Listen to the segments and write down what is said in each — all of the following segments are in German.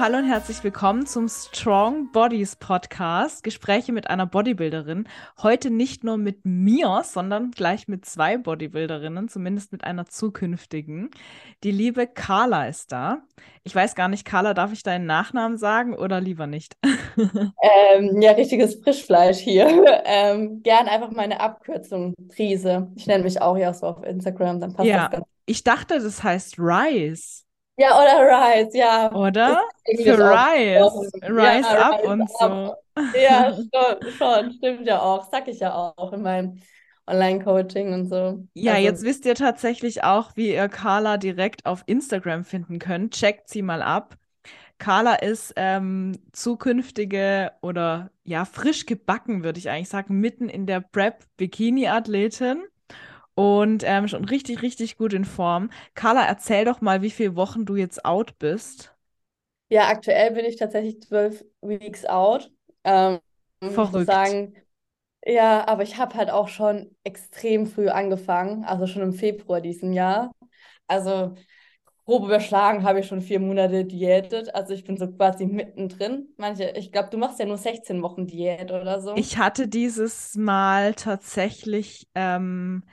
Hallo und herzlich willkommen zum Strong Bodies Podcast. Gespräche mit einer Bodybuilderin. Heute nicht nur mit mir, sondern gleich mit zwei Bodybuilderinnen, zumindest mit einer zukünftigen. Die liebe Carla ist da. Ich weiß gar nicht, Carla, darf ich deinen Nachnamen sagen oder lieber nicht? ähm, ja, richtiges Frischfleisch hier. Ähm, gern einfach meine Abkürzung, Trise. Ich nenne mich auch ja so auf Instagram, dann passt ja, das ganz. Ich dachte, das heißt Rice. Ja, oder Rise, ja. Oder? Für Rise. Rise ja, up Rise und so. Ja, schon, schon, stimmt ja auch. Sag ich ja auch in meinem Online-Coaching und so. Ja, also, jetzt wisst ihr tatsächlich auch, wie ihr Carla direkt auf Instagram finden könnt. Checkt sie mal ab. Carla ist ähm, zukünftige oder ja, frisch gebacken, würde ich eigentlich sagen, mitten in der Prep-Bikini-Athletin und ähm, schon richtig, richtig gut in Form. Carla, erzähl doch mal, wie viele Wochen du jetzt out bist. Ja, aktuell bin ich tatsächlich zwölf Weeks out. Ähm, Verrückt. Sagen, ja, aber ich habe halt auch schon extrem früh angefangen, also schon im Februar diesen Jahr. Also grob überschlagen habe ich schon vier Monate diätet. Also ich bin so quasi mittendrin. Manche, ich glaube, du machst ja nur 16 Wochen Diät oder so. Ich hatte dieses Mal tatsächlich ähm,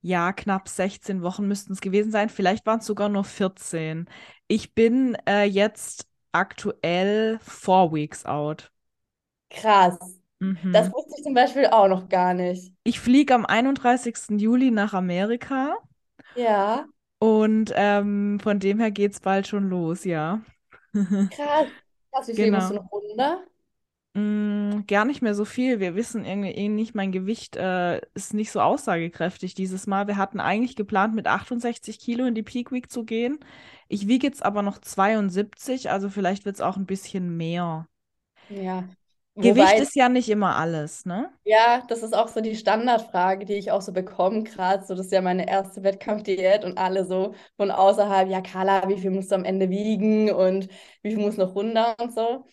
ja, knapp 16 Wochen müssten es gewesen sein. Vielleicht waren es sogar nur 14. Ich bin äh, jetzt aktuell four weeks out. Krass. Mhm. Das wusste ich zum Beispiel auch noch gar nicht. Ich fliege am 31. Juli nach Amerika. Ja. Und ähm, von dem her geht es bald schon los, ja. Krass. Krass, wie viel genau. musst du noch runter? Gar nicht mehr so viel. Wir wissen irgendwie eh nicht, mein Gewicht äh, ist nicht so aussagekräftig dieses Mal. Wir hatten eigentlich geplant, mit 68 Kilo in die Peak Week zu gehen. Ich wiege jetzt aber noch 72, also vielleicht wird es auch ein bisschen mehr. Ja. Gewicht Wobei, ist ja nicht immer alles, ne? Ja, das ist auch so die Standardfrage, die ich auch so bekomme, gerade so, das ist ja meine erste Wettkampfdiät und alle so von außerhalb, ja, Carla, wie viel musst du am Ende wiegen und wie viel muss noch runter und so.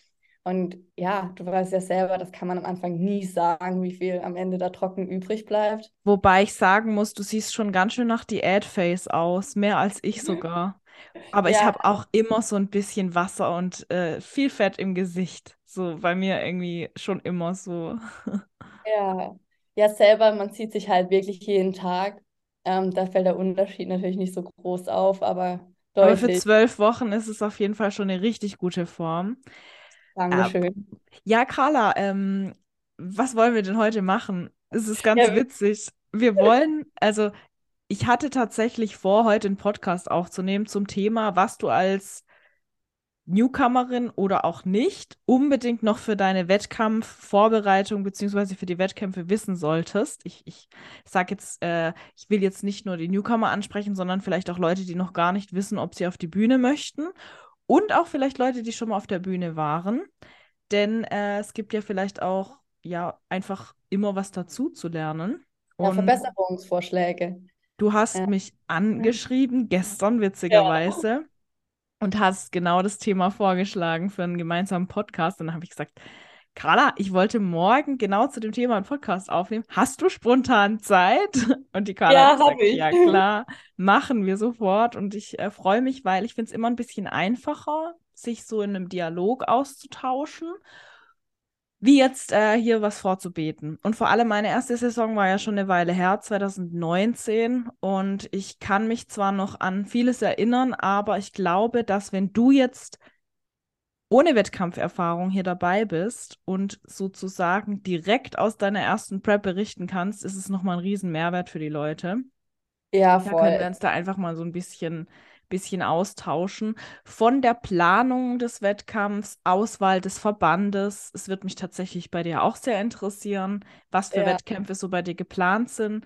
Und ja, du weißt ja selber, das kann man am Anfang nie sagen, wie viel am Ende da trocken übrig bleibt. Wobei ich sagen muss, du siehst schon ganz schön nach Diät-Face aus, mehr als ich sogar. Aber ja. ich habe auch immer so ein bisschen Wasser und äh, viel Fett im Gesicht. So bei mir irgendwie schon immer so. Ja, ja, selber, man sieht sich halt wirklich jeden Tag. Ähm, da fällt der Unterschied natürlich nicht so groß auf, aber deutlich. Aber für zwölf Wochen ist es auf jeden Fall schon eine richtig gute Form. Dankeschön. Ähm, ja, Carla, ähm, was wollen wir denn heute machen? Es ist ganz ja, witzig. Wir wollen, also ich hatte tatsächlich vor, heute einen Podcast aufzunehmen zum Thema, was du als Newcomerin oder auch nicht unbedingt noch für deine Wettkampfvorbereitung beziehungsweise für die Wettkämpfe wissen solltest. Ich, ich sage jetzt, äh, ich will jetzt nicht nur die Newcomer ansprechen, sondern vielleicht auch Leute, die noch gar nicht wissen, ob sie auf die Bühne möchten und auch vielleicht Leute, die schon mal auf der Bühne waren. Denn äh, es gibt ja vielleicht auch ja einfach immer was dazu zu lernen. Ja, Verbesserungsvorschläge. Du hast ja. mich angeschrieben, gestern witzigerweise, ja. und hast genau das Thema vorgeschlagen für einen gemeinsamen Podcast. Und dann habe ich gesagt, Carla, ich wollte morgen genau zu dem Thema einen Podcast aufnehmen. Hast du spontan Zeit? Und die Carla ja, hat gesagt, ich. ja klar, machen wir sofort. Und ich äh, freue mich, weil ich finde es immer ein bisschen einfacher, sich so in einem Dialog auszutauschen, wie jetzt äh, hier was vorzubeten. Und vor allem meine erste Saison war ja schon eine Weile her, 2019. Und ich kann mich zwar noch an vieles erinnern, aber ich glaube, dass wenn du jetzt ohne Wettkampferfahrung hier dabei bist und sozusagen direkt aus deiner ersten Prep berichten kannst, ist es nochmal ein riesen Mehrwert für die Leute. Ja, voll. Da können wir uns da einfach mal so ein bisschen, bisschen austauschen. Von der Planung des Wettkampfs, Auswahl des Verbandes. Es wird mich tatsächlich bei dir auch sehr interessieren, was für ja. Wettkämpfe so bei dir geplant sind.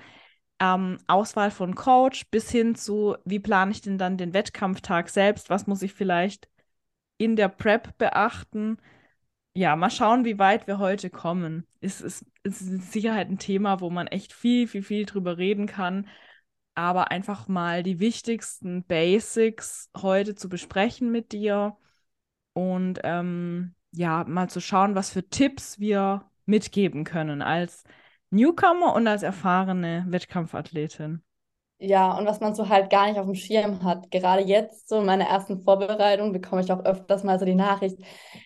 Ähm, Auswahl von Coach bis hin zu, wie plane ich denn dann den Wettkampftag selbst? Was muss ich vielleicht in der Prep beachten. Ja, mal schauen, wie weit wir heute kommen. Es ist, es ist mit Sicherheit ein Thema, wo man echt viel, viel, viel drüber reden kann. Aber einfach mal die wichtigsten Basics heute zu besprechen mit dir und ähm, ja, mal zu schauen, was für Tipps wir mitgeben können als Newcomer und als erfahrene Wettkampfathletin. Ja, und was man so halt gar nicht auf dem Schirm hat. Gerade jetzt, so in meiner ersten Vorbereitung, bekomme ich auch öfters mal so die Nachricht,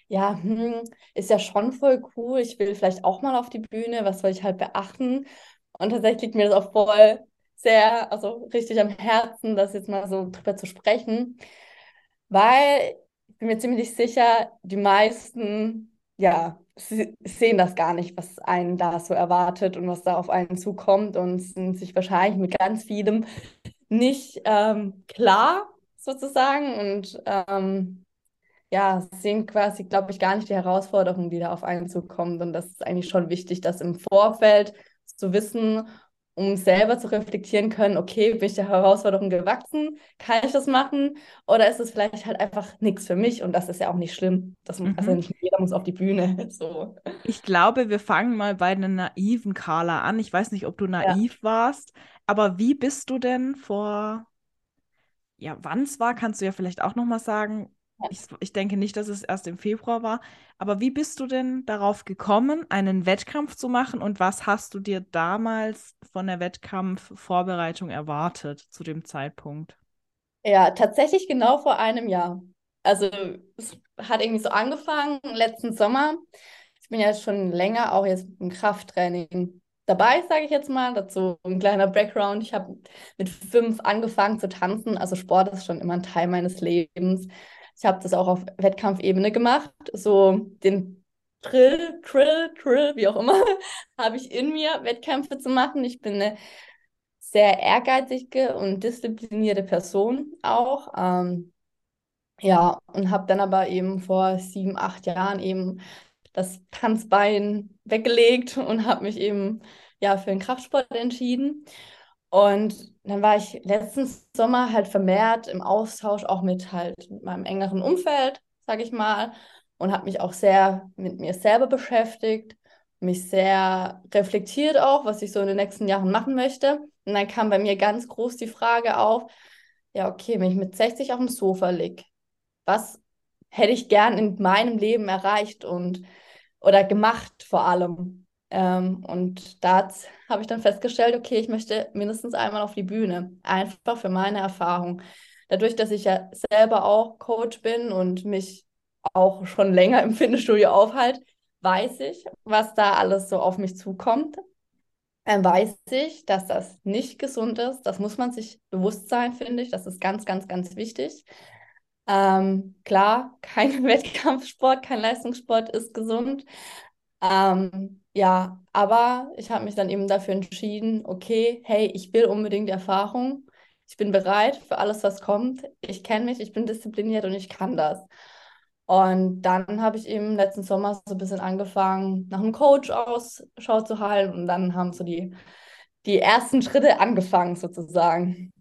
ja, hm, ist ja schon voll cool, ich will vielleicht auch mal auf die Bühne, was soll ich halt beachten? Und tatsächlich liegt mir das auch voll sehr, also richtig am Herzen, das jetzt mal so drüber zu sprechen, weil ich bin mir ziemlich sicher, die meisten, ja, sehen das gar nicht, was einen da so erwartet und was da auf einen zukommt und sind sich wahrscheinlich mit ganz vielem nicht ähm, klar sozusagen und ähm, ja, sehen quasi, glaube ich, gar nicht die Herausforderungen, die da auf einen zukommt und das ist eigentlich schon wichtig, das im Vorfeld zu wissen um selber zu reflektieren können, okay, bin ich der Herausforderung gewachsen? Kann ich das machen? Oder ist es vielleicht halt einfach nichts für mich? Und das ist ja auch nicht schlimm. Das, mhm. Also nicht jeder muss auf die Bühne. So. Ich glaube, wir fangen mal bei einer naiven Carla an. Ich weiß nicht, ob du naiv ja. warst, aber wie bist du denn vor, ja, wann es war, kannst du ja vielleicht auch nochmal sagen, ich, ich denke nicht, dass es erst im Februar war. Aber wie bist du denn darauf gekommen, einen Wettkampf zu machen und was hast du dir damals von der Wettkampfvorbereitung erwartet zu dem Zeitpunkt? Ja, tatsächlich genau vor einem Jahr. Also es hat irgendwie so angefangen letzten Sommer. Ich bin ja schon länger auch jetzt im Krafttraining dabei, sage ich jetzt mal. Dazu ein kleiner Background. Ich habe mit fünf angefangen zu tanzen. Also Sport ist schon immer ein Teil meines Lebens. Ich habe das auch auf Wettkampfebene gemacht. So den Trill, Trill, Trill, wie auch immer, habe ich in mir, Wettkämpfe zu machen. Ich bin eine sehr ehrgeizige und disziplinierte Person auch. Ähm, ja, und habe dann aber eben vor sieben, acht Jahren eben das Tanzbein weggelegt und habe mich eben ja für den Kraftsport entschieden. Und dann war ich letzten Sommer halt vermehrt im Austausch auch mit halt meinem engeren Umfeld, sage ich mal, und habe mich auch sehr mit mir selber beschäftigt, mich sehr reflektiert auch, was ich so in den nächsten Jahren machen möchte. Und dann kam bei mir ganz groß die Frage auf, ja, okay, wenn ich mit 60 auf dem Sofa liege, was hätte ich gern in meinem Leben erreicht und oder gemacht vor allem? Ähm, und da habe ich dann festgestellt, okay, ich möchte mindestens einmal auf die Bühne, einfach für meine Erfahrung. Dadurch, dass ich ja selber auch Coach bin und mich auch schon länger im Fitnessstudio aufhalte, weiß ich, was da alles so auf mich zukommt. Dann weiß ich, dass das nicht gesund ist. Das muss man sich bewusst sein, finde ich. Das ist ganz, ganz, ganz wichtig. Ähm, klar, kein Wettkampfsport, kein Leistungssport ist gesund. Ähm, ja, aber ich habe mich dann eben dafür entschieden, okay, hey, ich will unbedingt Erfahrung. Ich bin bereit für alles, was kommt. Ich kenne mich, ich bin diszipliniert und ich kann das. Und dann habe ich eben letzten Sommer so ein bisschen angefangen, nach einem Coach Ausschau zu halten. Und dann haben so die, die ersten Schritte angefangen, sozusagen.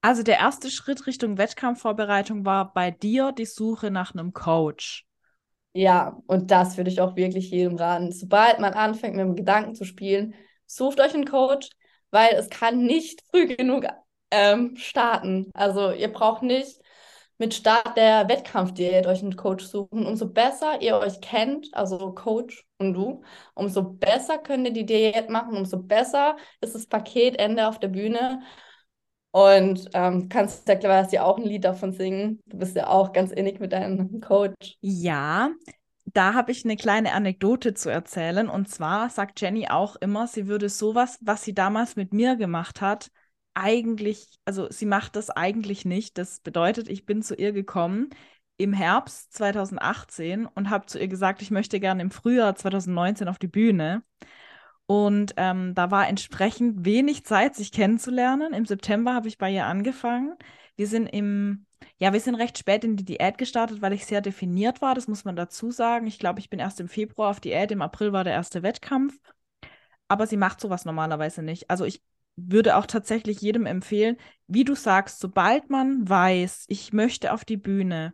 Also der erste Schritt Richtung Wettkampfvorbereitung war bei dir die Suche nach einem Coach. Ja, und das würde ich auch wirklich jedem raten. Sobald man anfängt, mit dem Gedanken zu spielen, sucht euch einen Coach, weil es kann nicht früh genug ähm, starten. Also ihr braucht nicht mit Start der Wettkampfdiät euch einen Coach suchen. Umso besser ihr euch kennt, also Coach und du, umso besser könnt ihr die Diät machen, umso besser ist das Paketende auf der Bühne. Und ähm, kannst ja quasi auch ein Lied davon singen. Du bist ja auch ganz innig mit deinem Coach. Ja, da habe ich eine kleine Anekdote zu erzählen. Und zwar sagt Jenny auch immer, sie würde sowas, was sie damals mit mir gemacht hat, eigentlich, also sie macht das eigentlich nicht. Das bedeutet, ich bin zu ihr gekommen im Herbst 2018 und habe zu ihr gesagt, ich möchte gerne im Frühjahr 2019 auf die Bühne. Und ähm, da war entsprechend wenig Zeit, sich kennenzulernen. Im September habe ich bei ihr angefangen. Wir sind im, ja, wir sind recht spät in die Diät gestartet, weil ich sehr definiert war. Das muss man dazu sagen. Ich glaube, ich bin erst im Februar auf Diät. Im April war der erste Wettkampf. Aber sie macht sowas normalerweise nicht. Also ich würde auch tatsächlich jedem empfehlen, wie du sagst, sobald man weiß, ich möchte auf die Bühne,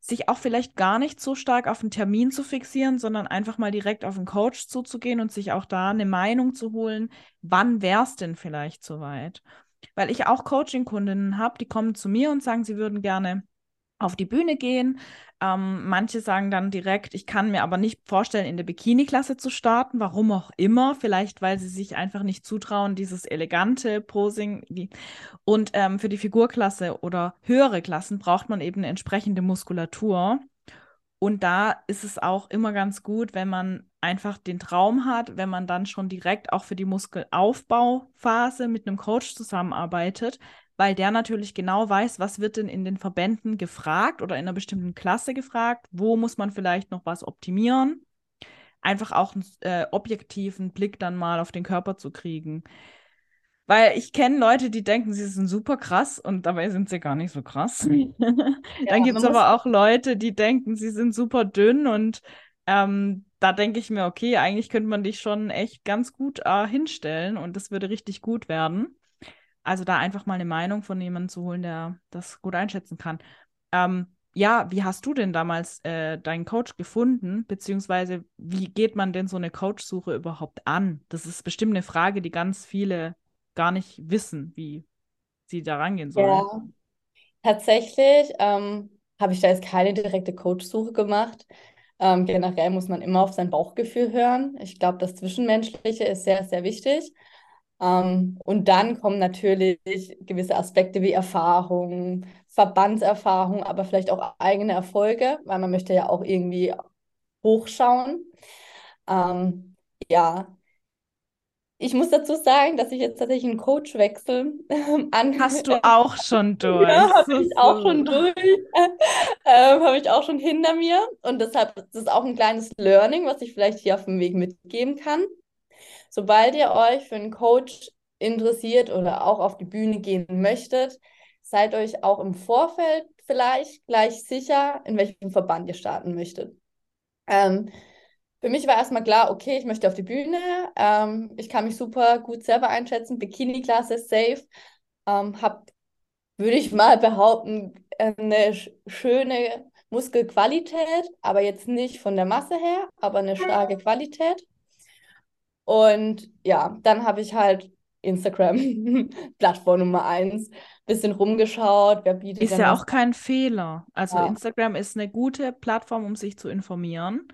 sich auch vielleicht gar nicht so stark auf einen Termin zu fixieren, sondern einfach mal direkt auf einen Coach zuzugehen und sich auch da eine Meinung zu holen, wann wäre es denn vielleicht soweit? Weil ich auch Coaching-Kundinnen habe, die kommen zu mir und sagen, sie würden gerne auf die Bühne gehen. Ähm, manche sagen dann direkt, ich kann mir aber nicht vorstellen, in der Bikini-Klasse zu starten, warum auch immer. Vielleicht, weil sie sich einfach nicht zutrauen, dieses elegante Posing. Und ähm, für die Figurklasse oder höhere Klassen braucht man eben eine entsprechende Muskulatur. Und da ist es auch immer ganz gut, wenn man einfach den Traum hat, wenn man dann schon direkt auch für die Muskelaufbauphase mit einem Coach zusammenarbeitet, weil der natürlich genau weiß, was wird denn in den Verbänden gefragt oder in einer bestimmten Klasse gefragt, wo muss man vielleicht noch was optimieren. Einfach auch einen äh, objektiven Blick dann mal auf den Körper zu kriegen. Weil ich kenne Leute, die denken, sie sind super krass und dabei sind sie gar nicht so krass. Dann ja, gibt es aber auch Leute, die denken, sie sind super dünn und ähm, da denke ich mir, okay, eigentlich könnte man dich schon echt ganz gut äh, hinstellen und das würde richtig gut werden. Also da einfach mal eine Meinung von jemandem zu holen, der das gut einschätzen kann. Ähm, ja, wie hast du denn damals äh, deinen Coach gefunden? Beziehungsweise wie geht man denn so eine Coachsuche überhaupt an? Das ist bestimmt eine Frage, die ganz viele gar nicht wissen, wie sie da rangehen sollen. Ja, tatsächlich ähm, habe ich da jetzt keine direkte Coachsuche gemacht. Ähm, generell muss man immer auf sein Bauchgefühl hören. Ich glaube, das Zwischenmenschliche ist sehr, sehr wichtig. Ähm, und dann kommen natürlich gewisse Aspekte wie Erfahrung, Verbandserfahrung, aber vielleicht auch eigene Erfolge, weil man möchte ja auch irgendwie hochschauen. Ähm, ja, ich muss dazu sagen, dass ich jetzt tatsächlich einen Coachwechsel ähm, an. Hast du auch schon durch? Ja, habe ich auch schon durch. ähm, habe ich auch schon hinter mir. Und deshalb ist es auch ein kleines Learning, was ich vielleicht hier auf dem Weg mitgeben kann. Sobald ihr euch für einen Coach interessiert oder auch auf die Bühne gehen möchtet, seid euch auch im Vorfeld vielleicht gleich sicher, in welchem Verband ihr starten möchtet. Ähm, für mich war erstmal klar, okay, ich möchte auf die Bühne. Ähm, ich kann mich super gut selber einschätzen. Bikini-Klasse safe. Ähm, hab, würde ich mal behaupten, eine schöne Muskelqualität, aber jetzt nicht von der Masse her, aber eine starke Qualität. Und ja, dann habe ich halt Instagram, Plattform Nummer eins, bisschen rumgeschaut, wer bietet. Ist ja auch kein Fehler. Also ja. Instagram ist eine gute Plattform, um sich zu informieren.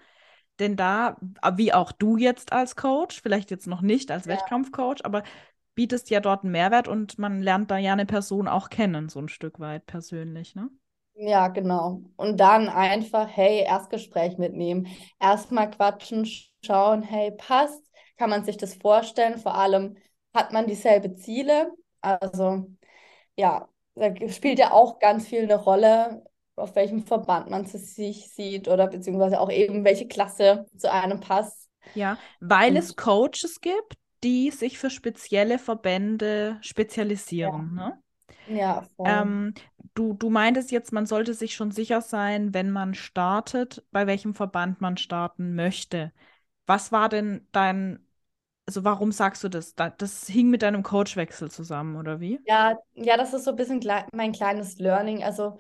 Denn da, wie auch du jetzt als Coach, vielleicht jetzt noch nicht als ja. Wettkampfcoach, aber bietest ja dort einen Mehrwert und man lernt da ja eine Person auch kennen, so ein Stück weit persönlich, ne? Ja, genau. Und dann einfach, hey, Erstgespräch mitnehmen. Erstmal quatschen, schauen, hey, passt kann man sich das vorstellen? Vor allem hat man dieselbe Ziele. Also ja, da spielt ja auch ganz viel eine Rolle, auf welchem Verband man sich sieht oder beziehungsweise auch eben welche Klasse zu einem passt. Ja, weil Und, es Coaches gibt, die sich für spezielle Verbände spezialisieren. Ja. Ne? Ja, ähm, du, du meintest jetzt, man sollte sich schon sicher sein, wenn man startet, bei welchem Verband man starten möchte. Was war denn dein also warum sagst du das? Das hing mit deinem Coachwechsel zusammen, oder wie? Ja, ja, das ist so ein bisschen mein kleines Learning. Also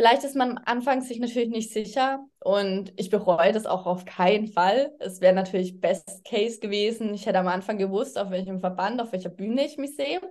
vielleicht ist man am Anfang sich natürlich nicht sicher und ich bereue das auch auf keinen Fall. Es wäre natürlich Best Case gewesen. Ich hätte am Anfang gewusst, auf welchem Verband, auf welcher Bühne ich mich sehe.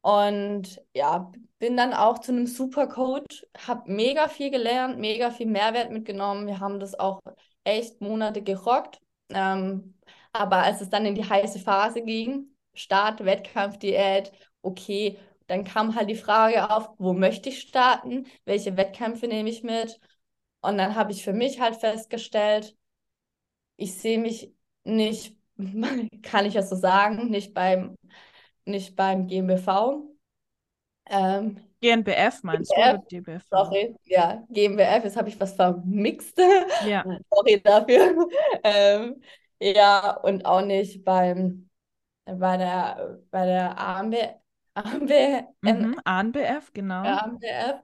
Und ja, bin dann auch zu einem super Coach, habe mega viel gelernt, mega viel Mehrwert mitgenommen. Wir haben das auch echt Monate gerockt. Ähm, aber als es dann in die heiße Phase ging, Start, Wettkampf, Diät, okay, dann kam halt die Frage auf, wo möchte ich starten, welche Wettkämpfe nehme ich mit. Und dann habe ich für mich halt festgestellt, ich sehe mich nicht, kann ich ja so sagen, nicht beim, nicht beim GmbV. Ähm, GNBF meinst GmbF, du? GmbF, sorry, ja, GmbF, jetzt habe ich was vermixt. Ja. sorry dafür. ähm, ja, und auch nicht beim, bei der, bei der AMB, AMB, mhm, ANBF, genau. ANBF.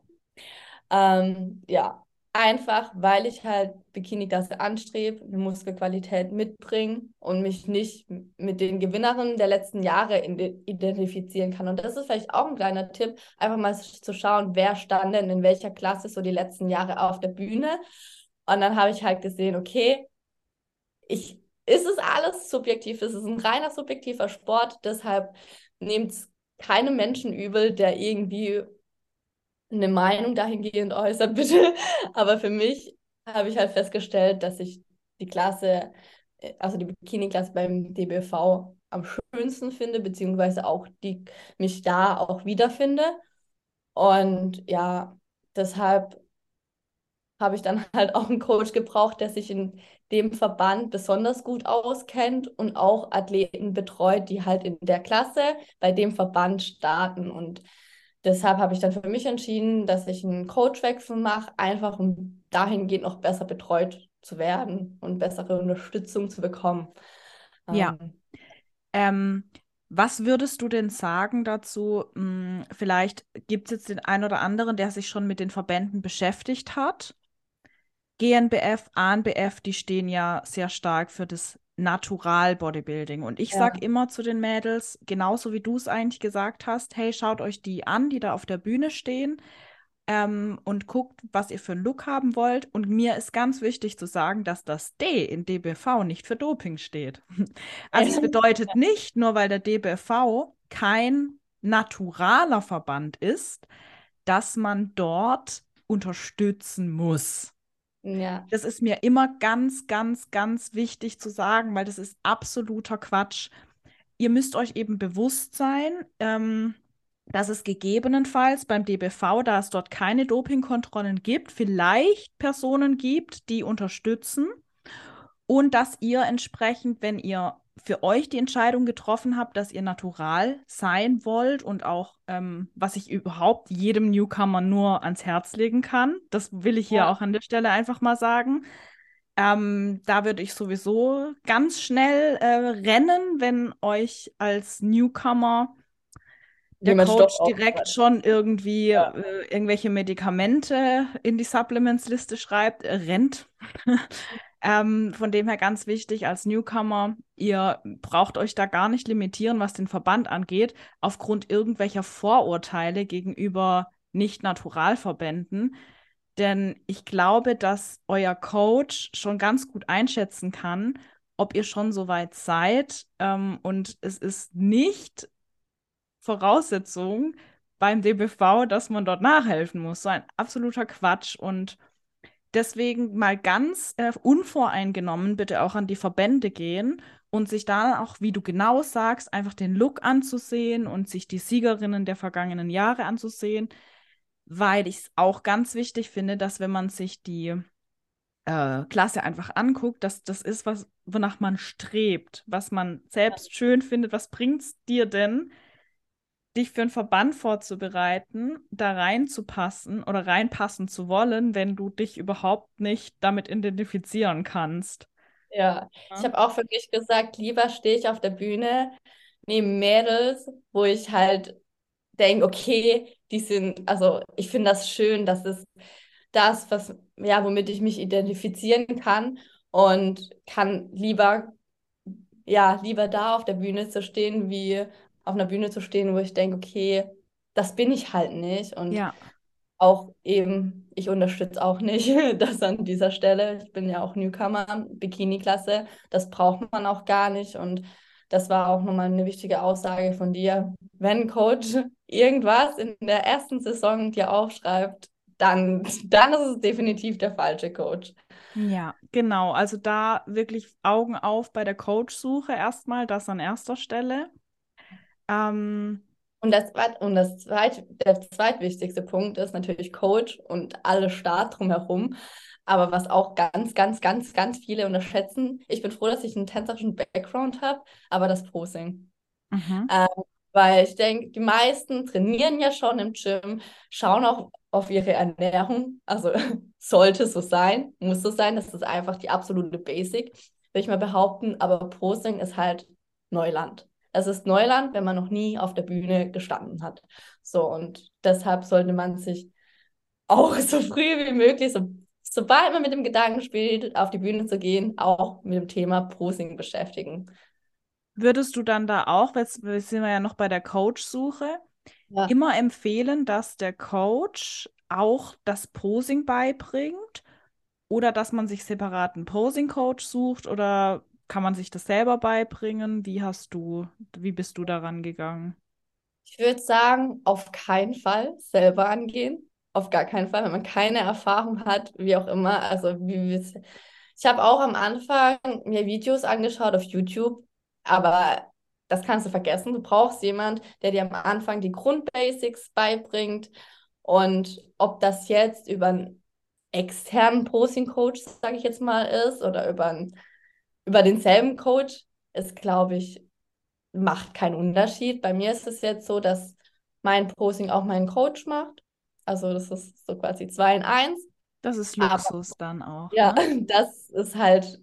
Ähm, ja, einfach, weil ich halt Bikini-Klasse anstrebe, eine Muskelqualität mitbringe und mich nicht mit den Gewinnerinnen der letzten Jahre identifizieren kann. Und das ist vielleicht auch ein kleiner Tipp, einfach mal zu schauen, wer stand denn in welcher Klasse so die letzten Jahre auf der Bühne. Und dann habe ich halt gesehen, okay, ich ist es alles subjektiv. Es ist ein reiner subjektiver Sport. Deshalb nehmt es keinem Menschen übel, der irgendwie eine Meinung dahingehend äußert, bitte. Aber für mich habe ich halt festgestellt, dass ich die Klasse, äh, also die Bikini-Klasse beim DBV am schönsten finde, beziehungsweise auch die mich da auch wiederfinde. Und ja, deshalb habe ich dann halt auch einen Coach gebraucht, der sich in dem Verband besonders gut auskennt und auch Athleten betreut, die halt in der Klasse bei dem Verband starten. Und deshalb habe ich dann für mich entschieden, dass ich einen Coachwechsel mache, einfach um dahingehend noch besser betreut zu werden und bessere Unterstützung zu bekommen. Ja. Ähm, ähm, was würdest du denn sagen dazu? Hm, vielleicht gibt es jetzt den einen oder anderen, der sich schon mit den Verbänden beschäftigt hat. GNBF, ANBF, die stehen ja sehr stark für das Natural Bodybuilding. Und ich ja. sage immer zu den Mädels, genauso wie du es eigentlich gesagt hast, hey, schaut euch die an, die da auf der Bühne stehen ähm, und guckt, was ihr für einen Look haben wollt. Und mir ist ganz wichtig zu sagen, dass das D in DBV nicht für Doping steht. Also es bedeutet nicht, nur weil der DBV kein naturaler Verband ist, dass man dort unterstützen muss. Ja. Das ist mir immer ganz, ganz, ganz wichtig zu sagen, weil das ist absoluter Quatsch. Ihr müsst euch eben bewusst sein, ähm, dass es gegebenenfalls beim DBV, da es dort keine Dopingkontrollen gibt, vielleicht Personen gibt, die unterstützen und dass ihr entsprechend, wenn ihr für euch die Entscheidung getroffen habt, dass ihr natural sein wollt und auch, ähm, was ich überhaupt jedem Newcomer nur ans Herz legen kann, das will ich hier ja. auch an der Stelle einfach mal sagen. Ähm, da würde ich sowieso ganz schnell äh, rennen, wenn euch als Newcomer der Coach direkt schon irgendwie ja. äh, irgendwelche Medikamente in die Supplements-Liste schreibt, äh, rennt. ähm, von dem her ganz wichtig als Newcomer, ihr braucht euch da gar nicht limitieren, was den Verband angeht, aufgrund irgendwelcher Vorurteile gegenüber Nicht-Naturalverbänden. Denn ich glaube, dass euer Coach schon ganz gut einschätzen kann, ob ihr schon so weit seid. Ähm, und es ist nicht Voraussetzung beim DBV, dass man dort nachhelfen muss. So ein absoluter Quatsch. Und deswegen mal ganz äh, unvoreingenommen bitte auch an die Verbände gehen und sich dann auch, wie du genau sagst, einfach den Look anzusehen und sich die Siegerinnen der vergangenen Jahre anzusehen, weil ich es auch ganz wichtig finde, dass wenn man sich die äh, Klasse einfach anguckt, dass das ist, was, wonach man strebt, was man selbst schön findet, was bringt es dir denn, dich für einen Verband vorzubereiten, da reinzupassen oder reinpassen zu wollen, wenn du dich überhaupt nicht damit identifizieren kannst. Ja, ja. ich habe auch für mich gesagt, lieber stehe ich auf der Bühne neben Mädels, wo ich halt denke, okay, die sind, also ich finde das schön, das ist das, was, ja, womit ich mich identifizieren kann und kann lieber, ja, lieber da auf der Bühne zu stehen, wie auf einer Bühne zu stehen, wo ich denke, okay, das bin ich halt nicht. Und ja. auch eben, ich unterstütze auch nicht das an dieser Stelle. Ich bin ja auch Newcomer, Bikini-Klasse. Das braucht man auch gar nicht. Und das war auch nochmal eine wichtige Aussage von dir. Wenn Coach irgendwas in der ersten Saison dir aufschreibt, dann, dann ist es definitiv der falsche Coach. Ja, genau. Also da wirklich Augen auf bei der Coach-Suche erstmal, das an erster Stelle. Ähm, und das, und das zweit, der zweitwichtigste Punkt ist natürlich Coach und alle Start drumherum. Aber was auch ganz, ganz, ganz, ganz viele unterschätzen, ich bin froh, dass ich einen tänzerischen Background habe, aber das Posing. Mhm. Ähm, weil ich denke, die meisten trainieren ja schon im Gym, schauen auch auf ihre Ernährung. Also sollte so sein, muss so sein. Das ist einfach die absolute Basic, würde ich mal behaupten. Aber Posing ist halt Neuland. Es ist Neuland, wenn man noch nie auf der Bühne gestanden hat. So, und deshalb sollte man sich auch so früh wie möglich, so, sobald man mit dem Gedanken spielt, auf die Bühne zu gehen, auch mit dem Thema Posing beschäftigen. Würdest du dann da auch, jetzt sind wir ja noch bei der Coach-Suche, ja. immer empfehlen, dass der Coach auch das Posing beibringt oder dass man sich separaten Posing-Coach sucht oder kann man sich das selber beibringen? Wie hast du, wie bist du daran gegangen? Ich würde sagen, auf keinen Fall selber angehen. auf gar keinen Fall, wenn man keine Erfahrung hat, wie auch immer. Also wie, ich habe auch am Anfang mir Videos angeschaut auf YouTube, aber das kannst du vergessen. Du brauchst jemand, der dir am Anfang die Grundbasics beibringt. Und ob das jetzt über einen externen Posing-Coach, sage ich jetzt mal, ist oder über, einen, über denselben Coach, ist, glaube ich, macht keinen Unterschied. Bei mir ist es jetzt so, dass mein Posing auch mein Coach macht. Also das ist so quasi zwei in eins. Das ist Luxus Aber, dann auch. Ja, ne? das ist halt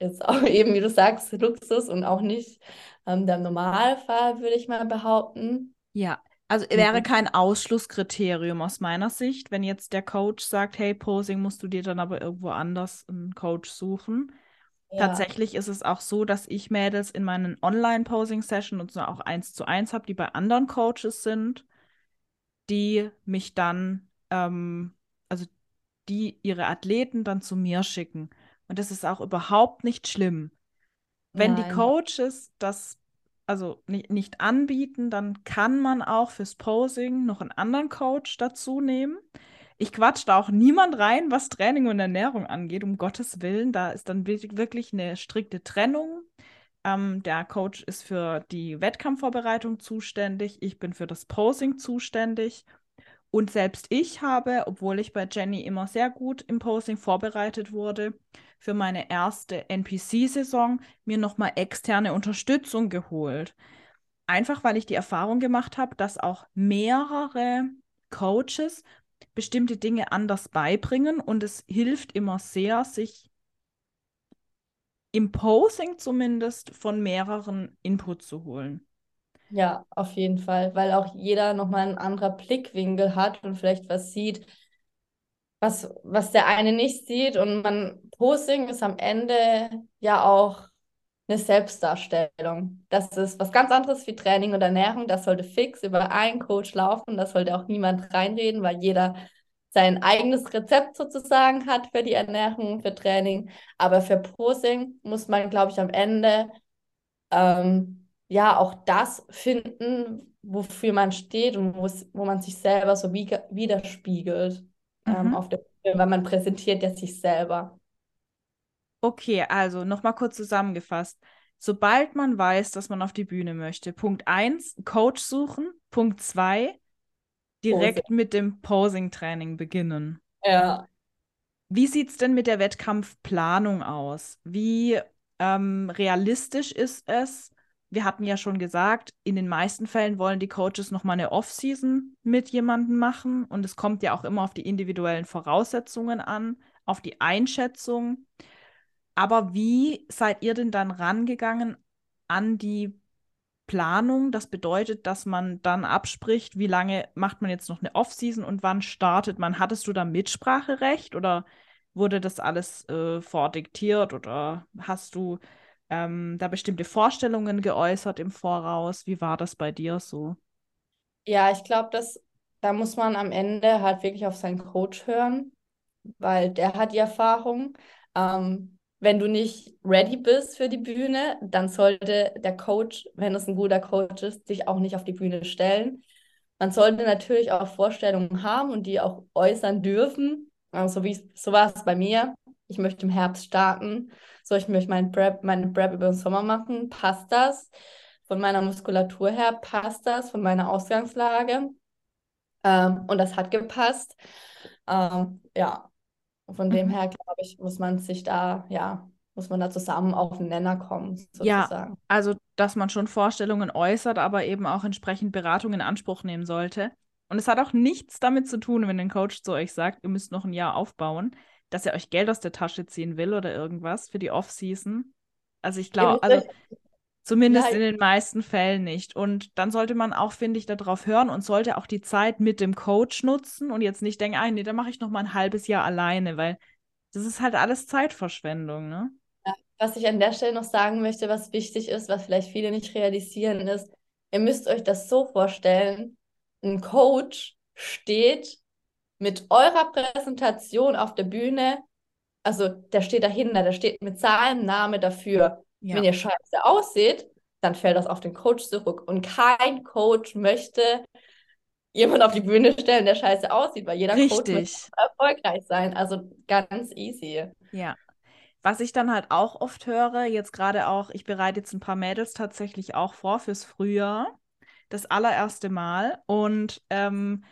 jetzt auch eben, wie du sagst, Luxus und auch nicht ähm, der Normalfall, würde ich mal behaupten. Ja, also wäre mhm. kein Ausschlusskriterium aus meiner Sicht, wenn jetzt der Coach sagt, hey, Posing musst du dir dann aber irgendwo anders einen Coach suchen. Ja. Tatsächlich ist es auch so, dass ich Mädels in meinen Online-Posing-Sessions und so auch eins zu eins habe, die bei anderen Coaches sind, die mich dann, ähm, also die ihre Athleten dann zu mir schicken. Und das ist auch überhaupt nicht schlimm. Wenn Nein. die Coaches das also nicht, nicht anbieten, dann kann man auch fürs Posing noch einen anderen Coach dazu nehmen. Ich quatsch da auch niemand rein, was Training und Ernährung angeht, um Gottes Willen. Da ist dann wirklich eine strikte Trennung. Ähm, der Coach ist für die Wettkampfvorbereitung zuständig, ich bin für das Posing zuständig. Und selbst ich habe, obwohl ich bei Jenny immer sehr gut im Posing vorbereitet wurde, für meine erste NPC-Saison mir nochmal externe Unterstützung geholt. Einfach weil ich die Erfahrung gemacht habe, dass auch mehrere Coaches bestimmte Dinge anders beibringen und es hilft immer sehr, sich im Posing zumindest von mehreren Input zu holen. Ja, auf jeden Fall, weil auch jeder nochmal einen anderen Blickwinkel hat und vielleicht was sieht, was, was der eine nicht sieht. Und man, Posing ist am Ende ja auch eine Selbstdarstellung. Das ist was ganz anderes wie Training und Ernährung. Das sollte fix über einen Coach laufen. Da sollte auch niemand reinreden, weil jeder sein eigenes Rezept sozusagen hat für die Ernährung, für Training. Aber für Posing muss man, glaube ich, am Ende ähm, ja auch das finden, wofür man steht und wo man sich selber so widerspiegelt ähm, mhm. auf der Bühne, weil man präsentiert ja sich selber. Okay, also nochmal kurz zusammengefasst. Sobald man weiß, dass man auf die Bühne möchte, Punkt 1, Coach suchen. Punkt 2, direkt Posing. mit dem Posing-Training beginnen. Ja. Wie sieht es denn mit der Wettkampfplanung aus? Wie ähm, realistisch ist es, wir hatten ja schon gesagt, in den meisten Fällen wollen die Coaches noch mal eine Off-Season mit jemandem machen und es kommt ja auch immer auf die individuellen Voraussetzungen an, auf die Einschätzung. Aber wie seid ihr denn dann rangegangen an die Planung? Das bedeutet, dass man dann abspricht, wie lange macht man jetzt noch eine Off-Season und wann startet man? Hattest du da Mitspracherecht oder wurde das alles äh, vordiktiert oder hast du ähm, da bestimmte Vorstellungen geäußert im Voraus? Wie war das bei dir so? Ja, ich glaube, dass da muss man am Ende halt wirklich auf seinen Coach hören, weil der hat die Erfahrung. Ähm, wenn du nicht ready bist für die Bühne, dann sollte der Coach, wenn es ein guter Coach ist, dich auch nicht auf die Bühne stellen. Man sollte natürlich auch Vorstellungen haben und die auch äußern dürfen. Also wie so war es bei mir. Ich möchte im Herbst starten so, ich möchte mein Prep, meine Prep über den Sommer machen, passt das? Von meiner Muskulatur her passt das, von meiner Ausgangslage. Ähm, und das hat gepasst. Ähm, ja, von dem mhm. her, glaube ich, muss man sich da, ja, muss man da zusammen auf den Nenner kommen, sozusagen. Ja, also, dass man schon Vorstellungen äußert, aber eben auch entsprechend Beratung in Anspruch nehmen sollte. Und es hat auch nichts damit zu tun, wenn ein Coach zu euch sagt, ihr müsst noch ein Jahr aufbauen dass er euch Geld aus der Tasche ziehen will oder irgendwas für die Off-Season. Also ich glaube, also zumindest ja. in den meisten Fällen nicht. Und dann sollte man auch, finde ich, darauf hören und sollte auch die Zeit mit dem Coach nutzen und jetzt nicht denken, ah, nee, dann mache ich noch mal ein halbes Jahr alleine, weil das ist halt alles Zeitverschwendung, ne? Ja, was ich an der Stelle noch sagen möchte, was wichtig ist, was vielleicht viele nicht realisieren, ist, ihr müsst euch das so vorstellen, ein Coach steht mit eurer Präsentation auf der Bühne, also der steht dahinter, der steht mit seinem Namen dafür. Ja. Wenn ihr scheiße aussieht, dann fällt das auf den Coach zurück. Und kein Coach möchte jemand auf die Bühne stellen, der scheiße aussieht, weil jeder Coach Richtig. möchte erfolgreich sein. Also ganz easy. Ja. Was ich dann halt auch oft höre, jetzt gerade auch, ich bereite jetzt ein paar Mädels tatsächlich auch vor fürs Frühjahr, das allererste Mal. Und ähm,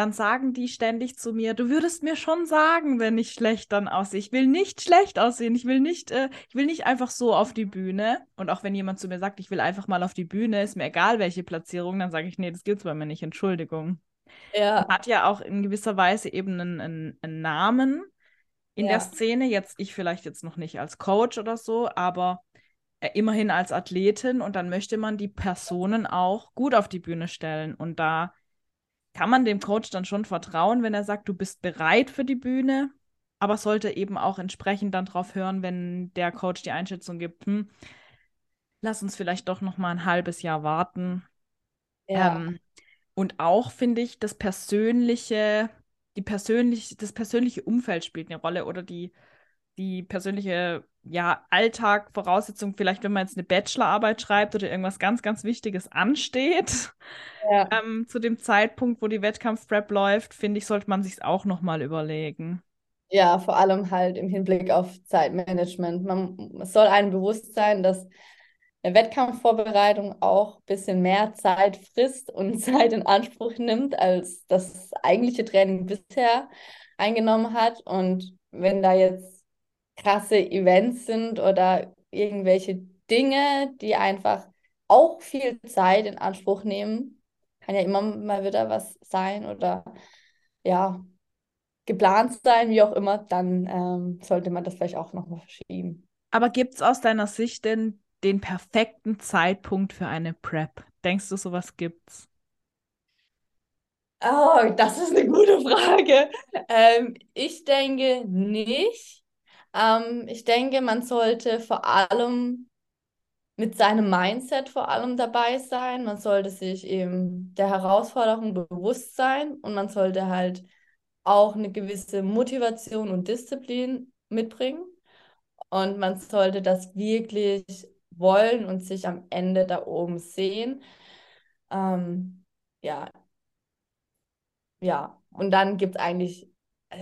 dann sagen die ständig zu mir, du würdest mir schon sagen, wenn ich schlecht dann aussehe. Ich will nicht schlecht aussehen. Ich will nicht, äh, ich will nicht einfach so auf die Bühne. Und auch wenn jemand zu mir sagt, ich will einfach mal auf die Bühne, ist mir egal, welche Platzierung, dann sage ich, nee, das gibt's bei mir nicht. Entschuldigung. Ja. Hat ja auch in gewisser Weise eben einen, einen, einen Namen in Ja. der Szene. Jetzt ich vielleicht jetzt noch nicht als Coach oder so, aber äh, immerhin als Athletin. Und dann möchte man die Personen auch gut auf die Bühne stellen. Und da kann man dem Coach dann schon vertrauen, wenn er sagt, du bist bereit für die Bühne, aber sollte eben auch entsprechend dann drauf hören, wenn der Coach die Einschätzung gibt, hm, lass uns vielleicht doch noch mal ein halbes Jahr warten. Ja. Ähm, und auch finde ich, das persönliche, die persönliche, das persönliche Umfeld spielt eine Rolle oder die, die persönliche, ja, Alltag, Voraussetzung, vielleicht wenn man jetzt eine Bachelorarbeit schreibt oder irgendwas ganz, ganz Wichtiges ansteht, Ja. ähm, zu dem Zeitpunkt, wo die Wettkampfprep läuft, finde ich, sollte man sich auch nochmal überlegen. Ja, vor allem halt im Hinblick auf Zeitmanagement. Man, soll einem bewusst sein, dass eine Wettkampfvorbereitung auch ein bisschen mehr Zeit frisst und Zeit in Anspruch nimmt, als das eigentliche Training bisher eingenommen hat. Und wenn da jetzt krasse Events sind oder irgendwelche Dinge, die einfach auch viel Zeit in Anspruch nehmen, kann ja immer mal wieder was sein oder ja, geplant sein, wie auch immer, dann ähm, sollte man das vielleicht auch nochmal verschieben. Aber gibt es aus deiner Sicht denn den perfekten Zeitpunkt für eine Prep? Denkst du, sowas gibt's? Oh, das ist eine gute Frage. Ähm, ich denke nicht. Ähm, ich denke, man sollte vor allem mit seinem Mindset vor allem dabei sein. Man sollte sich eben der Herausforderung bewusst sein und man sollte halt auch eine gewisse Motivation und Disziplin mitbringen. Und man sollte das wirklich wollen und sich am Ende da oben sehen. Ähm, ja, ja. Und dann gibt es eigentlich,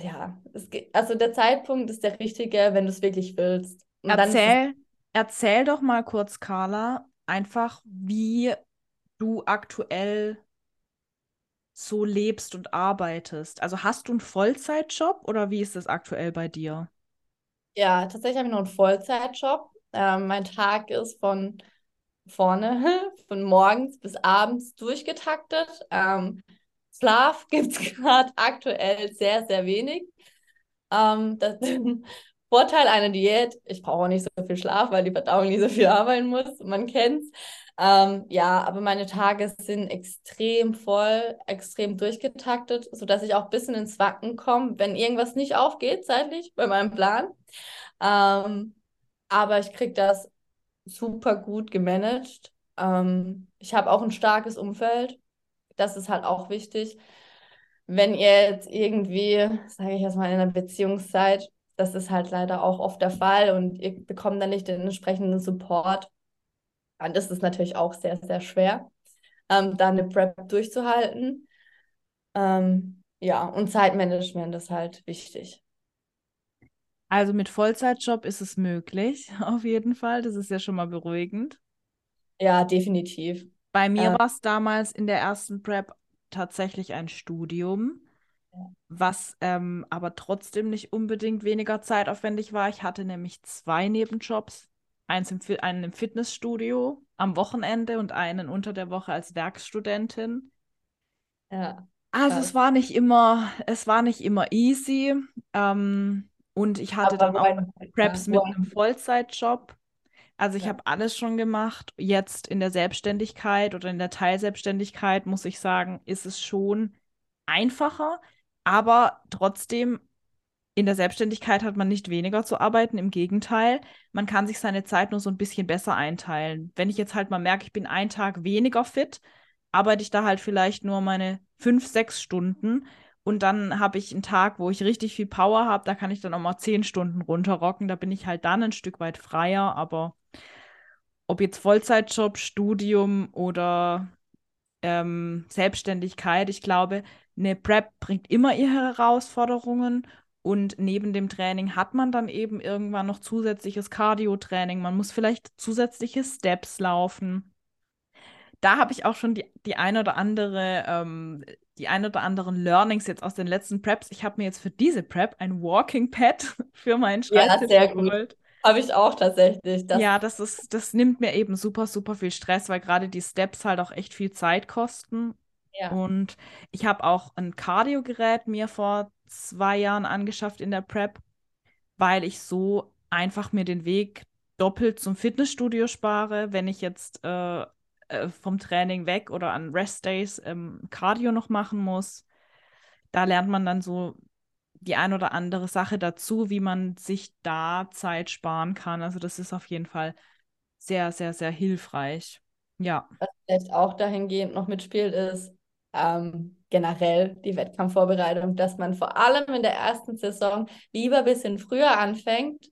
ja, es geht, also der Zeitpunkt ist der richtige, wenn du es wirklich willst. Und Erzähl, erzähl doch mal kurz, Carla, einfach, wie du aktuell so lebst und arbeitest. Also hast du einen Vollzeitjob oder wie ist das aktuell bei dir? ja, tatsächlich habe ich noch einen Vollzeitjob. Ähm, mein Tag ist von vorne, von morgens bis abends durchgetaktet. Ähm, Schlaf gibt es gerade aktuell sehr, sehr wenig. Ähm, das, Vorteil einer Diät, ich brauche auch nicht so viel Schlaf, weil die Verdauung nicht so viel arbeiten muss. Man kennt's. Ähm, ja, aber meine Tage sind extrem voll, extrem durchgetaktet, sodass ich auch ein bisschen ins Wacken komme, wenn irgendwas nicht aufgeht zeitlich bei meinem Plan. Ähm, aber ich kriege das super gut gemanagt. Ähm, ich habe auch ein starkes Umfeld. Das ist halt auch wichtig. Wenn ihr jetzt irgendwie, sage ich jetzt mal, in einer Beziehung seid, das ist halt leider auch oft der Fall und ihr bekommt dann nicht den entsprechenden Support, dann ist es natürlich auch sehr, sehr schwer, ähm, da eine Prep durchzuhalten. Ähm, ja, und Zeitmanagement ist halt wichtig. Also mit Vollzeitjob ist es möglich, auf jeden Fall. Das ist ja schon mal beruhigend. Ja, definitiv. Bei mir Ähm, war es damals in der ersten Prep tatsächlich ein Studium, was ähm, aber trotzdem nicht unbedingt weniger zeitaufwendig war. Ich hatte nämlich zwei Nebenjobs. Eins im, einen im Fitnessstudio am Wochenende und einen unter der Woche als Werkstudentin. ja, Also es war nicht immer, es war nicht immer easy. Ähm, und ich hatte Aber dann auch ein, Preps wo mit ein, einem Vollzeitjob. Also ich ja, habe alles schon gemacht. Jetzt in der Selbstständigkeit oder in der Teilselbstständigkeit, muss ich sagen, ist es schon einfacher. Aber trotzdem, in der Selbstständigkeit hat man nicht weniger zu arbeiten. Im Gegenteil, man kann sich seine Zeit nur so ein bisschen besser einteilen. Wenn ich jetzt halt mal merke, ich bin einen Tag weniger fit, arbeite ich da halt vielleicht nur meine fünf, sechs Stunden. Und dann habe ich einen Tag, wo ich richtig viel Power habe. Da kann ich dann auch mal zehn Stunden runterrocken. Da bin ich halt dann ein Stück weit freier. Aber ob jetzt Vollzeitjob, Studium oder ähm, Selbstständigkeit. Ich glaube, eine Prep bringt immer ihre Herausforderungen und neben dem Training hat man dann eben irgendwann noch zusätzliches Cardio-Training. Man muss vielleicht zusätzliche Steps laufen. Da habe ich auch schon die, die ein oder andere, ähm, die ein oder anderen Learnings jetzt aus den letzten Preps. Ich habe mir jetzt für diese Prep ein Walking Pad für meinen Schreibtisch ja, sehr geholt. Gut. Habe ich auch tatsächlich. Das ja, das ist, das nimmt mir eben super, super viel Stress, weil gerade die Steps halt auch echt viel Zeit kosten. Ja. Und ich habe auch ein Cardio-Gerät mir vor zwei Jahren angeschafft in der Prep, weil ich so einfach mir den Weg doppelt zum Fitnessstudio spare, wenn ich jetzt äh, äh, vom Training weg oder an Restdays ähm, Cardio noch machen muss. Da lernt man dann so die ein oder andere Sache dazu, wie man sich da Zeit sparen kann. Also das ist auf jeden Fall sehr, sehr, sehr hilfreich. Ja. Was vielleicht auch dahingehend noch mitspielt, ist ähm, generell die Wettkampfvorbereitung, dass man vor allem in der ersten Saison lieber ein bisschen früher anfängt,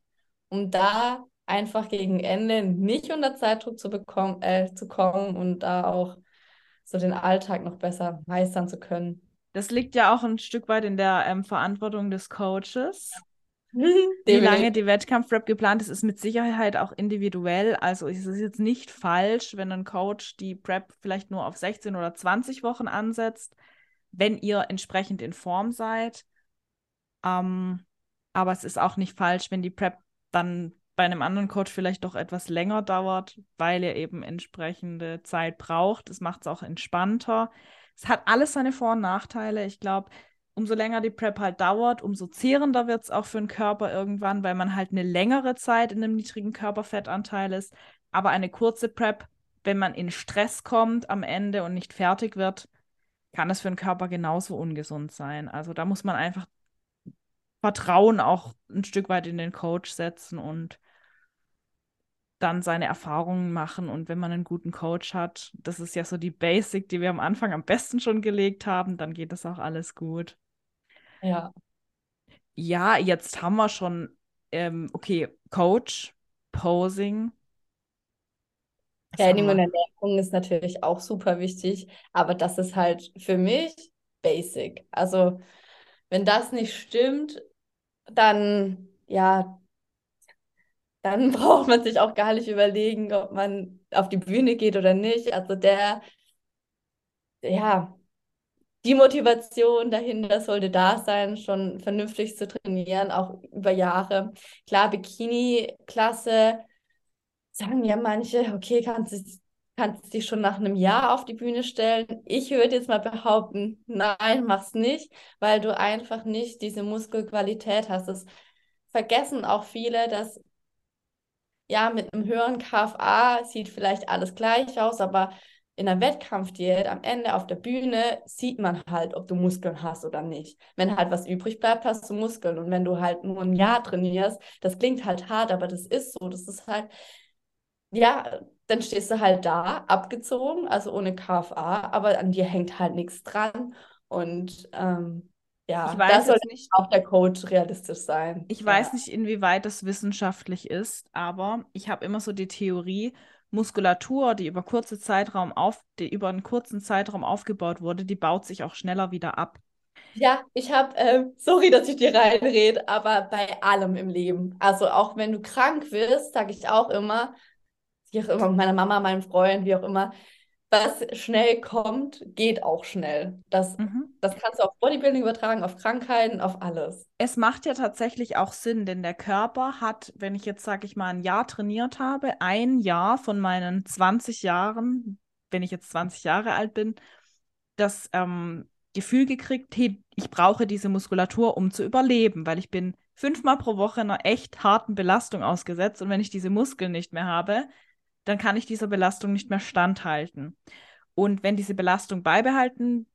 um da einfach gegen Ende nicht unter Zeitdruck zu, bekommen, äh, zu kommen und da auch so den Alltag noch besser meistern zu können. Das liegt ja auch ein Stück weit in der ähm, Verantwortung des Coaches. Wie lange die Wettkampf-Rap geplant ist, ist mit Sicherheit auch individuell. Also ist es jetzt nicht falsch, wenn ein Coach die Prep vielleicht nur auf 16 oder 20 Wochen ansetzt, wenn ihr entsprechend in Form seid. Ähm, aber es ist auch nicht falsch, wenn die Prep dann bei einem anderen Coach vielleicht doch etwas länger dauert, weil ihr eben entsprechende Zeit braucht. Das macht es auch entspannter es hat alles seine Vor- und Nachteile. Ich glaube, umso länger die Prep halt dauert, umso zehrender wird es auch für den Körper irgendwann, weil man halt eine längere Zeit in einem niedrigen Körperfettanteil ist. Aber eine kurze Prep, wenn man in Stress kommt am Ende und nicht fertig wird, kann es für den Körper genauso ungesund sein. Also da muss man einfach Vertrauen auch ein Stück weit in den Coach setzen und dann seine Erfahrungen machen und wenn man einen guten Coach hat, das ist ja so die Basic, die wir am Anfang am besten schon gelegt haben, dann geht das auch alles gut. Ja. Ja, jetzt haben wir schon, ähm, okay, Coach, Posing. Training und Ernährung ist natürlich auch super wichtig, aber das ist halt für mich basic. Also, wenn das nicht stimmt, dann ja, dann braucht man sich auch gar nicht überlegen, ob man auf die Bühne geht oder nicht. Also der, ja, die Motivation dahinter sollte da sein, schon vernünftig zu trainieren, auch über Jahre. Klar, Bikini-Klasse, sagen ja manche, okay, kannst du kannst dich schon nach einem Jahr auf die Bühne stellen. Ich würde jetzt mal behaupten, nein, mach's nicht, weil du einfach nicht diese Muskelqualität hast. Das vergessen auch viele, dass ja, mit einem höheren KFA sieht vielleicht alles gleich aus, aber in einer Wettkampfdiät am Ende auf der Bühne sieht man halt, ob du Muskeln hast oder nicht. Wenn halt was übrig bleibt, hast du Muskeln. Und wenn du halt nur ein Jahr trainierst, das klingt halt hart, aber das ist so. Das ist halt, ja, dann stehst du halt da, abgezogen, also ohne KFA, aber an dir hängt halt nichts dran. Und ähm, ja, ich weiß soll nicht, auch der Coach realistisch sein. Ich ja. weiß nicht, inwieweit das wissenschaftlich ist, aber ich habe immer so die Theorie, Muskulatur, die über kurze Zeitraum auf, die über einen kurzen Zeitraum aufgebaut wurde, die baut sich auch schneller wieder ab. Ja, ich habe, äh, sorry, dass ich dir reinrede, aber bei allem im Leben. Also auch wenn du krank wirst, sage ich auch immer, wie auch immer, meiner Mama, meinem Freund, wie auch immer, was schnell kommt, geht auch schnell. Das, mhm. das kannst du auf Bodybuilding übertragen, auf Krankheiten, auf alles. Es macht ja tatsächlich auch Sinn, denn der Körper hat, wenn ich jetzt, sage ich mal, ein Jahr trainiert habe, ein Jahr von meinen 20 Jahren, wenn ich jetzt 20 Jahre alt bin, das ähm, Gefühl gekriegt, hey, ich brauche diese Muskulatur, um zu überleben, weil ich bin fünfmal pro Woche einer echt harten Belastung ausgesetzt und wenn ich diese Muskeln nicht mehr habe, dann kann ich dieser Belastung nicht mehr standhalten. Und wenn diese Belastung beibehalten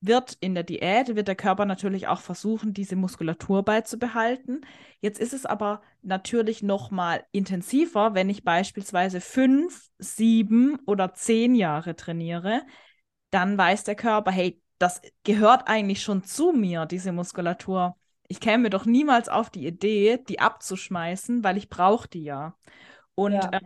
wird in der Diät, wird der Körper natürlich auch versuchen, diese Muskulatur beizubehalten. Jetzt ist es aber natürlich noch mal intensiver, wenn ich beispielsweise fünf, sieben oder zehn Jahre trainiere. Dann weiß der Körper, hey, das gehört eigentlich schon zu mir, diese Muskulatur. Ich käme doch niemals auf die Idee, die abzuschmeißen, weil ich brauche die ja. Und ja. Äh,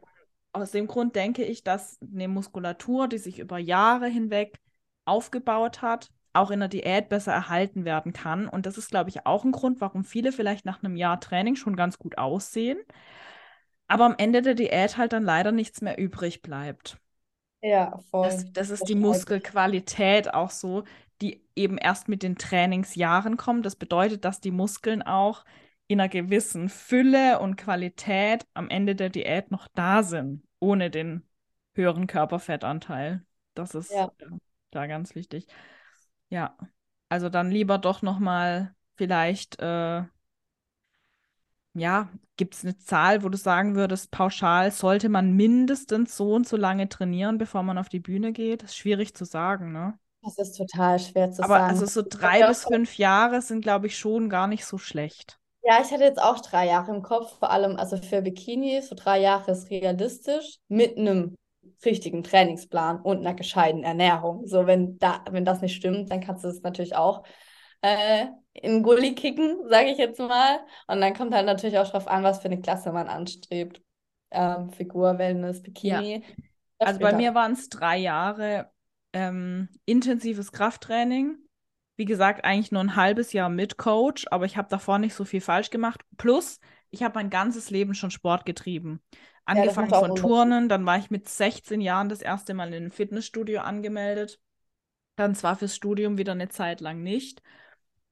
aus dem Grund denke ich, dass eine Muskulatur, die sich über Jahre hinweg aufgebaut hat, auch in der Diät besser erhalten werden kann. Und das ist, glaube ich, auch ein Grund, warum viele vielleicht nach einem Jahr Training schon ganz gut aussehen, aber am Ende der Diät halt dann leider nichts mehr übrig bleibt. Ja, voll. Das, das ist die Muskelqualität auch so, die eben erst mit den Trainingsjahren kommt. Das bedeutet, dass die Muskeln auch in einer gewissen Fülle und Qualität am Ende der Diät noch da sind, ohne den höheren Körperfettanteil. Das ist ja. da ganz wichtig. Ja, also dann lieber doch noch mal vielleicht, äh, ja, gibt es eine Zahl, wo du sagen würdest, pauschal sollte man mindestens so und so lange trainieren, bevor man auf die Bühne geht? Das ist schwierig zu sagen, ne? Das ist total schwer zu Aber sagen. also so drei bis fünf Jahre sind, glaube ich, schon gar nicht so schlecht. Ja, ich hatte jetzt auch drei Jahre im Kopf, vor allem also für Bikini, so drei Jahre ist realistisch, mit einem richtigen Trainingsplan und einer gescheiten Ernährung. So, wenn, da, wenn das nicht stimmt, dann kannst du es natürlich auch äh, in Gully kicken, sage ich jetzt mal. Und dann kommt halt natürlich auch darauf an, was für eine Klasse man anstrebt. Ähm, Figur, Wellness, Bikini. Ja. Also bei mir waren es drei Jahre ähm, intensives Krafttraining. Wie gesagt, eigentlich nur ein halbes Jahr mit Coach, aber ich habe davor nicht so viel falsch gemacht. Plus, ich habe mein ganzes Leben schon Sport getrieben. Angefangen ja, von Turnen, dann war ich mit 16 Jahren das erste Mal in ein Fitnessstudio angemeldet. Dann zwar fürs Studium wieder eine Zeit lang nicht.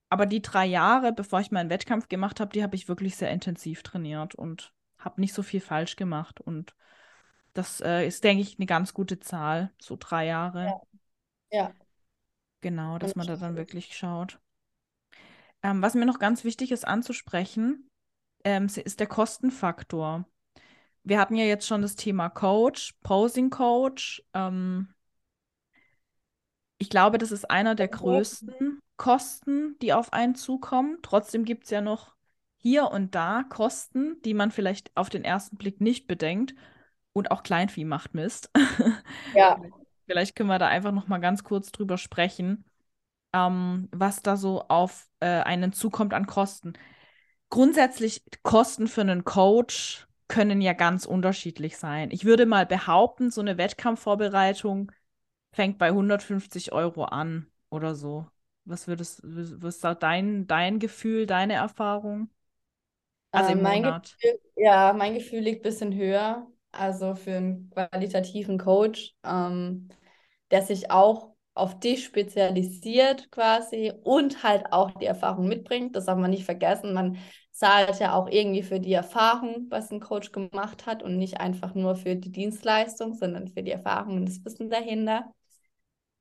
Aber die drei Jahre, bevor ich meinen Wettkampf gemacht habe, die habe ich wirklich sehr intensiv trainiert und habe nicht so viel falsch gemacht. Und das äh, ist, denke ich, eine ganz gute Zahl, so drei Jahre. Ja. ja. Genau, dass man da dann wirklich schaut. Ähm, was mir noch ganz wichtig ist anzusprechen, ähm, ist der Kostenfaktor wir hatten ja jetzt schon das Thema Coach, Posing Coach. Ähm, ich glaube, das ist einer der größten Kosten, die auf einen zukommen. Trotzdem gibt es ja noch hier und da Kosten, die man vielleicht auf den ersten Blick nicht bedenkt. Und auch Kleinvieh macht Mist. Ja. vielleicht können wir da einfach noch mal ganz kurz drüber sprechen, ähm, was da so auf äh, einen zukommt an Kosten. Grundsätzlich Kosten für einen Coach können ja ganz unterschiedlich sein. Ich würde mal behaupten, so eine Wettkampfvorbereitung fängt bei 150 Euro an oder so. Was würdest, was ist da dein, dein Gefühl, deine Erfahrung? Also äh, mein. Gefühl, ja, mein Gefühl liegt ein bisschen höher. Also für einen qualitativen Coach, ähm, der sich auch auf dich spezialisiert quasi und halt auch die Erfahrung mitbringt. Das darf man nicht vergessen. Man zahlt ja auch irgendwie für die Erfahrung, was ein Coach gemacht hat und nicht einfach nur für die Dienstleistung, sondern für die Erfahrung und das Wissen dahinter.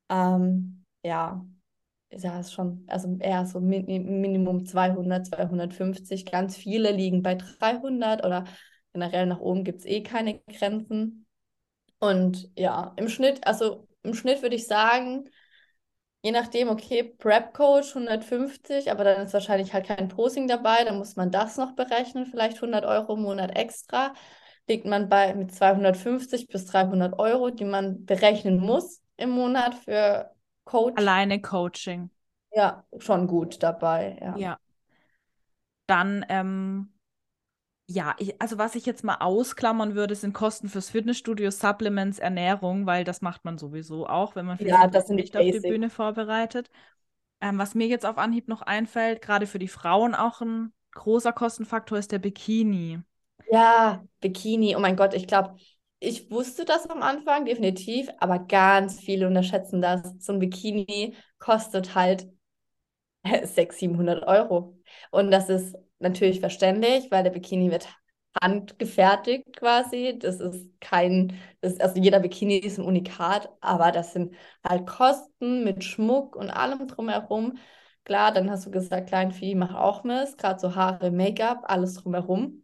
Ähm, ja, ja, ist schon, also eher so Minimum 200, 250. Ganz viele liegen bei 300 oder generell nach oben gibt es eh keine Grenzen. Und ja, im Schnitt, also im Schnitt würde ich sagen, je nachdem, okay, Prep Coach 150, aber dann ist wahrscheinlich halt kein Posing dabei, dann muss man das noch berechnen, vielleicht 100 Euro im Monat extra. Liegt man bei mit 250 bis 300 Euro, die man berechnen muss im Monat für Coach. Alleine Coaching. Ja, schon gut dabei, ja. Ja. Dann ähm, ja, ich, also was ich jetzt mal ausklammern würde, sind Kosten fürs Fitnessstudio, Supplements, Ernährung, weil das macht man sowieso auch, wenn man ja, das nicht auf die Bühne vorbereitet. Ähm, was mir jetzt auf Anhieb noch einfällt, gerade für die Frauen auch ein großer Kostenfaktor ist der Bikini. Ja, Bikini, oh mein Gott, ich glaube, ich wusste das am Anfang definitiv, aber ganz viele unterschätzen das. So ein Bikini kostet halt 600, 700 Euro. Und das ist natürlich verständlich, weil der Bikini wird handgefertigt quasi. Das ist kein, das, also jeder Bikini ist ein Unikat, aber das sind halt Kosten mit Schmuck und allem drumherum. Klar, dann hast du gesagt, Kleinvieh macht auch Mist, gerade so Haare, Make-up, alles drumherum.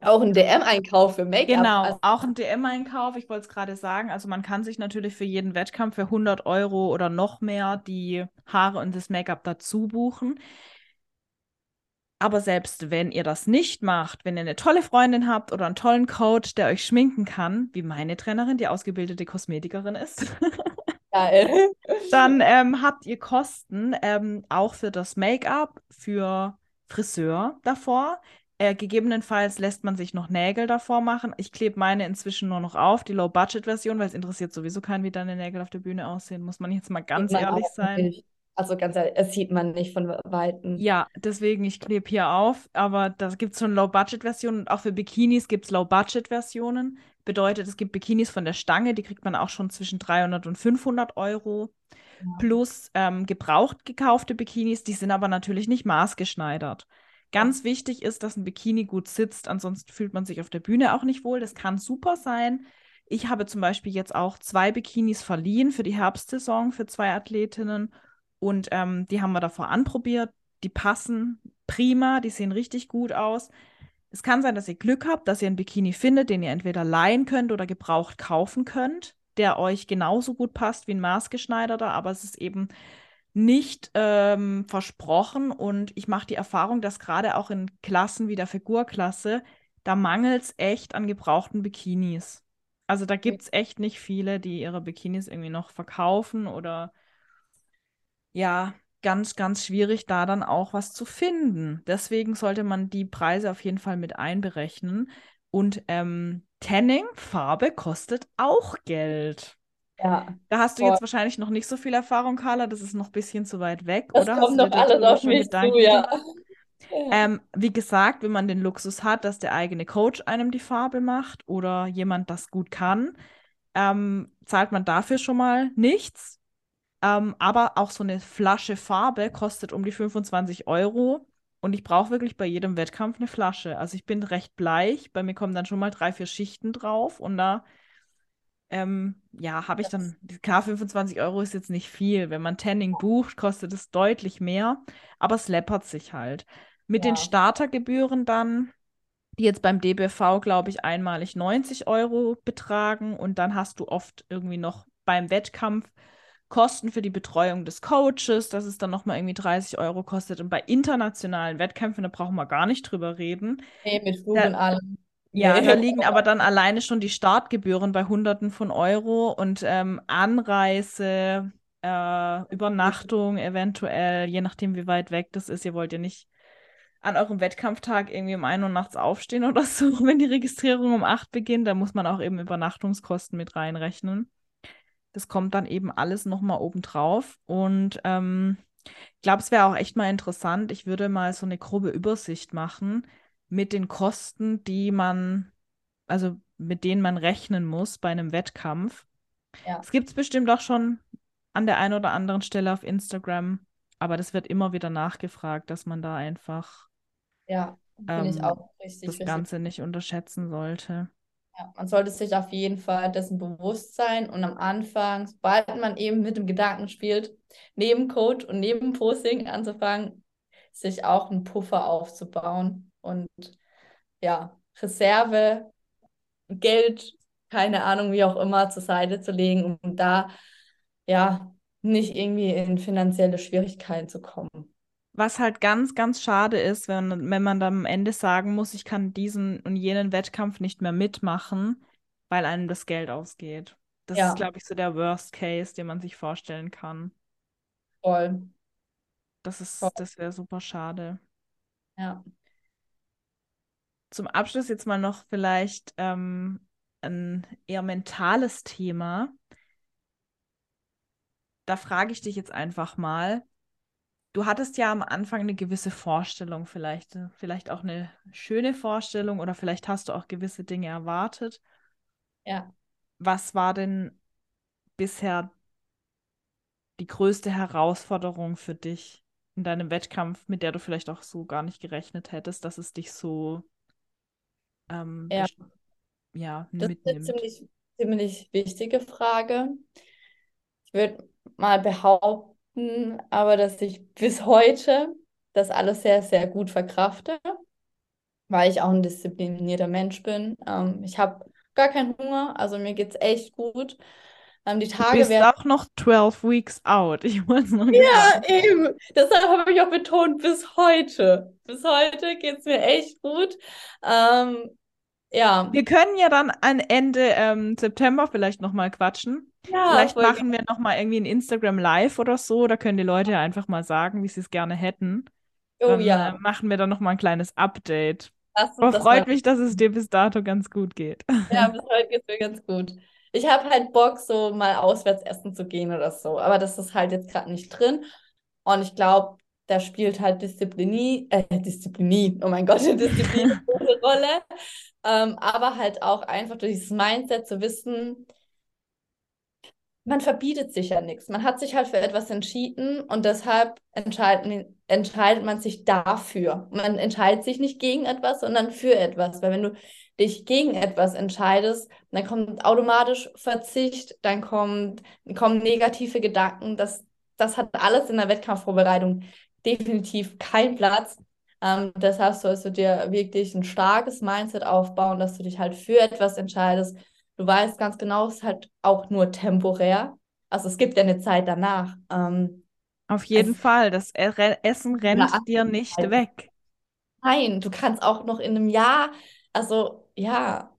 Auch ein DM-Einkauf für Make-up. Genau, also, auch ein DM-Einkauf. Ich wollte es gerade sagen. Also man kann sich natürlich für jeden Wettkampf für 100 Euro oder noch mehr die Haare und das Make-up dazu buchen. Aber selbst wenn ihr das nicht macht, wenn ihr eine tolle Freundin habt oder einen tollen Coach, der euch schminken kann, wie meine Trainerin, die ausgebildete Kosmetikerin ist, dann ähm, habt ihr Kosten ähm, auch für das Make-up, für Friseur davor. Äh, gegebenenfalls lässt man sich noch Nägel davor machen. Ich klebe meine inzwischen nur noch auf, die Low-Budget-Version, weil es interessiert sowieso keinen, wie deine Nägel auf der Bühne aussehen. Muss man jetzt mal ganz ehrlich sein. Nicht. Also ganz ehrlich, es sieht man nicht von Weitem. Ja, deswegen, ich klebe hier auf, aber da gibt es schon Low-Budget-Versionen und auch für Bikinis gibt es Low-Budget-Versionen. Bedeutet, es gibt Bikinis von der Stange, die kriegt man auch schon zwischen 300 und 500 Euro. Ja. Plus ähm, gebraucht gekaufte Bikinis, die sind aber natürlich nicht maßgeschneidert. Ganz wichtig ist, dass ein Bikini gut sitzt, ansonsten fühlt man sich auf der Bühne auch nicht wohl. Das kann super sein. Ich habe zum Beispiel jetzt auch zwei Bikinis verliehen für die Herbstsaison für zwei Athletinnen und ähm, die haben wir davor anprobiert. Die passen prima, die sehen richtig gut aus. Es kann sein, dass ihr Glück habt, dass ihr einen Bikini findet, den ihr entweder leihen könnt oder gebraucht kaufen könnt, der euch genauso gut passt wie ein maßgeschneiderter, aber es ist eben nicht ähm, versprochen. Und ich mache die Erfahrung, dass gerade auch in Klassen wie der Figurklasse, da mangelt es echt an gebrauchten Bikinis. Also da gibt es echt nicht viele, die ihre Bikinis irgendwie noch verkaufen oder ja, ganz, ganz schwierig, da dann auch was zu finden. Deswegen sollte man die Preise auf jeden Fall mit einberechnen. Und ähm, Tanning, Farbe kostet auch Geld. Ja. Da hast du voll. jetzt wahrscheinlich noch nicht so viel Erfahrung, Carla. Das ist noch ein bisschen zu weit weg, das oder? Kommt noch alles auf mich zu, ja. Ähm, wie gesagt, wenn man den Luxus hat, dass der eigene Coach einem die Farbe macht oder jemand das gut kann, ähm, zahlt man dafür schon mal nichts. Ähm, aber auch so eine Flasche Farbe kostet um die 25 Euro. Und ich brauche wirklich bei jedem Wettkampf eine Flasche. Also ich bin recht bleich. Bei mir kommen dann schon mal drei, vier Schichten drauf. Und da ähm, ja, habe ich dann, klar, 25 Euro ist jetzt nicht viel. Wenn man Tanning bucht, kostet es deutlich mehr, aber es läppert sich halt. Mit ja. den Startergebühren dann, die jetzt beim DBV, glaube ich, einmalig 90 Euro betragen und dann hast du oft irgendwie noch beim Wettkampf Kosten für die Betreuung des Coaches, dass es dann nochmal irgendwie 30 Euro kostet. Und bei internationalen Wettkämpfen, da brauchen wir gar nicht drüber reden. Nee, mit Flug und allem. Ja, da liegen aber dann alleine schon die Startgebühren bei Hunderten von Euro und ähm, Anreise, äh, Übernachtung eventuell, je nachdem, wie weit weg das ist. Ihr wollt ja nicht an eurem Wettkampftag irgendwie um 1 Uhr nachts aufstehen oder so, wenn die Registrierung um 8 beginnt. Da muss man auch eben Übernachtungskosten mit reinrechnen. Das kommt dann eben alles nochmal obendrauf. Und ähm, ich glaube, es wäre auch echt mal interessant. Ich würde mal so eine grobe Übersicht machen mit den Kosten, die man, also mit denen man rechnen muss bei einem Wettkampf. Ja. Es gibt es bestimmt auch schon an der einen oder anderen Stelle auf Instagram, aber das wird immer wieder nachgefragt, dass man da einfach ja, ähm, das richtig. Ganze nicht unterschätzen sollte. Ja, man sollte sich auf jeden Fall dessen bewusst sein und am Anfang, sobald man eben mit dem Gedanken spielt, neben Coach und neben Posting anzufangen, sich auch einen Puffer aufzubauen und ja, Reserve, Geld, keine Ahnung, wie auch immer, zur Seite zu legen, um da ja nicht irgendwie in finanzielle Schwierigkeiten zu kommen. Was halt ganz, ganz schade ist, wenn, wenn man dann am Ende sagen muss, ich kann diesen und jenen Wettkampf nicht mehr mitmachen, weil einem das Geld ausgeht. Das ja. ist, glaube ich, so der Worst Case, den man sich vorstellen kann. Voll. Das ist, das wäre super schade. Ja zum Abschluss jetzt mal noch vielleicht ähm, ein eher mentales Thema. Da frage ich dich jetzt einfach mal. Du hattest ja am Anfang eine gewisse Vorstellung, vielleicht, äh, vielleicht auch eine schöne Vorstellung oder vielleicht hast du auch gewisse Dinge erwartet. Ja. Was war denn bisher die größte Herausforderung für dich in deinem Wettkampf, mit der du vielleicht auch so gar nicht gerechnet hättest, dass es dich so ähm, ja. ja, das mitnimmt. ist eine ziemlich, ziemlich wichtige Frage. Ich würde mal behaupten, aber dass ich bis heute das alles sehr, sehr gut verkrafte, weil ich auch ein disziplinierter Mensch bin. Ähm, ich habe gar keinen Hunger, also mir geht es echt gut. Ähm, die Tage du bist werden... auch noch 12 Weeks out. Ich wollte noch Ja, sagen. eben. Deshalb habe ich auch betont, bis heute. Bis heute geht es mir echt gut. Ähm, ja. Wir können ja dann an Ende ähm, September vielleicht nochmal quatschen. Ja, vielleicht machen wir nochmal irgendwie ein Instagram Live oder so. Da können die Leute ja einfach mal sagen, wie sie es gerne hätten. Oh dann, ja. Äh, machen wir dann nochmal ein kleines Update. Das, Aber das freut war- mich, dass es dir bis dato ganz gut geht. Ja, bis heute geht es mir ganz gut. Ich habe halt Bock, so mal auswärts essen zu gehen oder so. Aber das ist halt jetzt gerade nicht drin. Und ich glaube, da spielt halt Disziplin, äh, Disziplin, oh mein Gott, Disziplin eine große Rolle. Ähm, aber halt auch einfach durch dieses Mindset zu wissen, man verbietet sich ja nichts. Man hat sich halt für etwas entschieden und deshalb entscheidet, man sich dafür. Man entscheidet sich nicht gegen etwas, sondern für etwas. Weil wenn du dich gegen etwas entscheidest, dann kommt automatisch Verzicht, dann kommt, kommen negative Gedanken. Das, das hat alles in der Wettkampfvorbereitung definitiv keinen Platz. Ähm, deshalb sollst du dir wirklich ein starkes Mindset aufbauen, dass du dich halt für etwas entscheidest. Du weißt ganz genau, es ist halt auch nur temporär. Also es gibt ja eine Zeit danach. Ähm, Auf jeden Es- Fall, das E- Essen rennt dir nicht also- weg. Nein, du kannst auch noch in einem Jahr, also ja,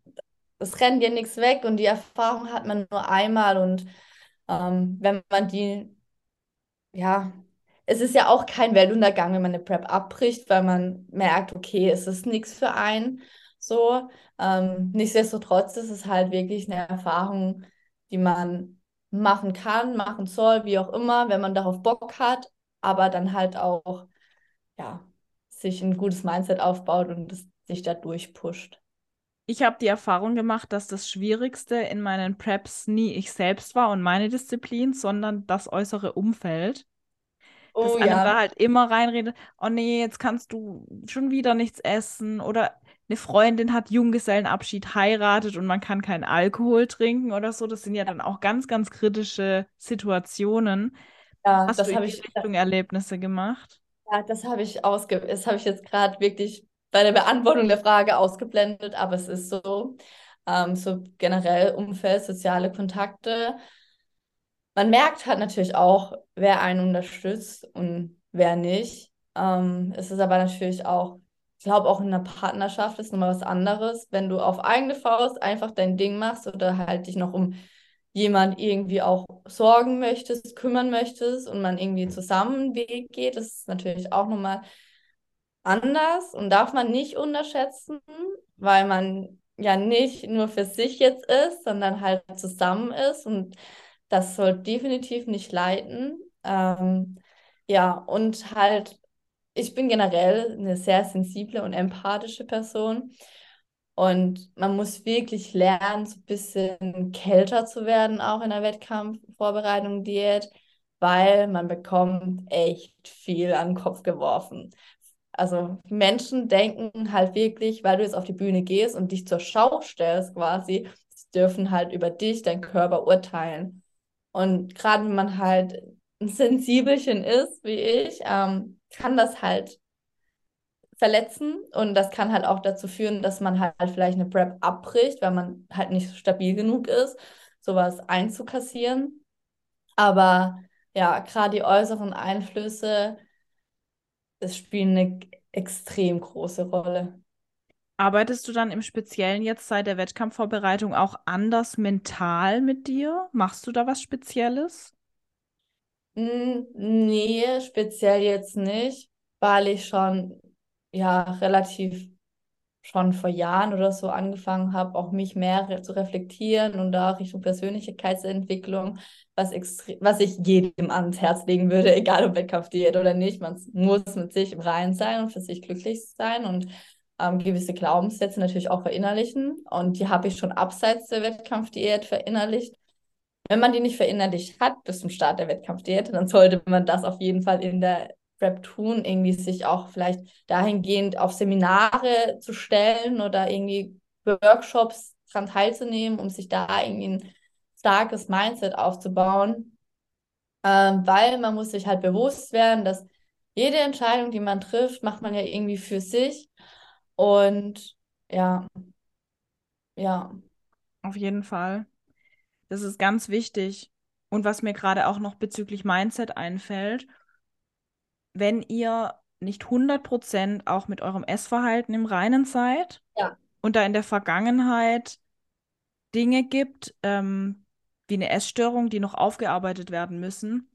es rennt dir nichts weg und die Erfahrung hat man nur einmal und ähm, wenn man die, ja, es ist ja auch kein Weltuntergang, wenn man eine Prep abbricht, weil man merkt, okay, es ist nichts für einen, so. Ähm, nichtsdestotrotz ist es halt wirklich eine Erfahrung, die man machen kann, machen soll, wie auch immer, wenn man darauf Bock hat, aber dann halt auch, ja, sich ein gutes Mindset aufbaut und es sich da durchpusht. Ich habe die Erfahrung gemacht, dass das Schwierigste in meinen Preps nie ich selbst war und meine Disziplin, sondern das äußere Umfeld. Dass Oh einem ja, da halt immer reinredet, oh nee, jetzt kannst du schon wieder nichts essen oder eine Freundin hat Junggesellenabschied heiratet und man kann keinen Alkohol trinken oder so. Das sind ja dann auch ganz, ganz kritische Situationen. ja, Hast das habe ich, Richtung Erlebnisse gemacht? ja, das habe ich ausge, das habe ich jetzt gerade wirklich bei der Beantwortung der Frage ausgeblendet, aber es ist so, ähm, so generell Umfeld, soziale Kontakte. Man merkt halt natürlich auch, wer einen unterstützt und wer nicht. Ähm, es ist aber natürlich auch, ich glaube, auch in einer Partnerschaft ist nochmal was anderes, wenn du auf eigene Faust einfach dein Ding machst oder halt dich noch um jemand irgendwie auch sorgen möchtest, kümmern möchtest und man irgendwie zusammen einen Weg geht, das ist natürlich auch nochmal anders und darf man nicht unterschätzen, weil man ja nicht nur für sich jetzt ist, sondern halt zusammen ist und das soll definitiv nicht leiten. Ähm, ja, und halt, ich bin generell eine sehr sensible und empathische Person. Und man muss wirklich lernen, so ein bisschen kälter zu werden, auch in der Wettkampfvorbereitung, Diät, weil man bekommt echt viel an den Kopf geworfen. Also Menschen denken halt wirklich, weil du jetzt auf die Bühne gehst und dich zur Schau stellst quasi, dürfen halt über dich, deinen Körper urteilen. Und gerade wenn man halt ein Sensibelchen ist, wie ich, ähm, kann das halt verletzen und das kann halt auch dazu führen, dass man halt vielleicht eine Prep abbricht, weil man halt nicht stabil genug ist, sowas einzukassieren. Aber ja, gerade die äußeren Einflüsse, das spielen eine extrem große Rolle. Arbeitest du dann im Speziellen jetzt seit der Wettkampfvorbereitung auch anders mental mit dir? Machst du da was Spezielles? Nee, speziell jetzt nicht, weil ich schon ja relativ schon vor Jahren oder so angefangen habe, auch mich mehr zu reflektieren und da Richtung Persönlichkeitsentwicklung, was, was ich jedem ans Herz legen würde, egal ob Wettkampfdiät oder nicht. Man muss mit sich im Reinen sein und für sich glücklich sein und ähm, gewisse Glaubenssätze natürlich auch verinnerlichen. Und die habe ich schon abseits der Wettkampfdiät verinnerlicht. Wenn man die nicht verinnerlicht hat bis zum Start der Wettkampfdiät, dann sollte man das auf jeden Fall in der Prep tun, irgendwie sich auch vielleicht dahingehend auf Seminare zu stellen oder irgendwie Workshops dran teilzunehmen, um sich da irgendwie ein starkes Mindset aufzubauen. Ähm, weil man muss sich halt bewusst werden, dass jede Entscheidung, die man trifft, macht man ja irgendwie für sich. Und ja, ja, Auf jeden Fall. Das ist ganz wichtig. Und was mir gerade auch noch bezüglich Mindset einfällt, wenn ihr nicht 100% auch mit eurem Essverhalten im Reinen seid ja, und da in der Vergangenheit Dinge gibt, ähm, wie eine Essstörung, die noch aufgearbeitet werden müssen,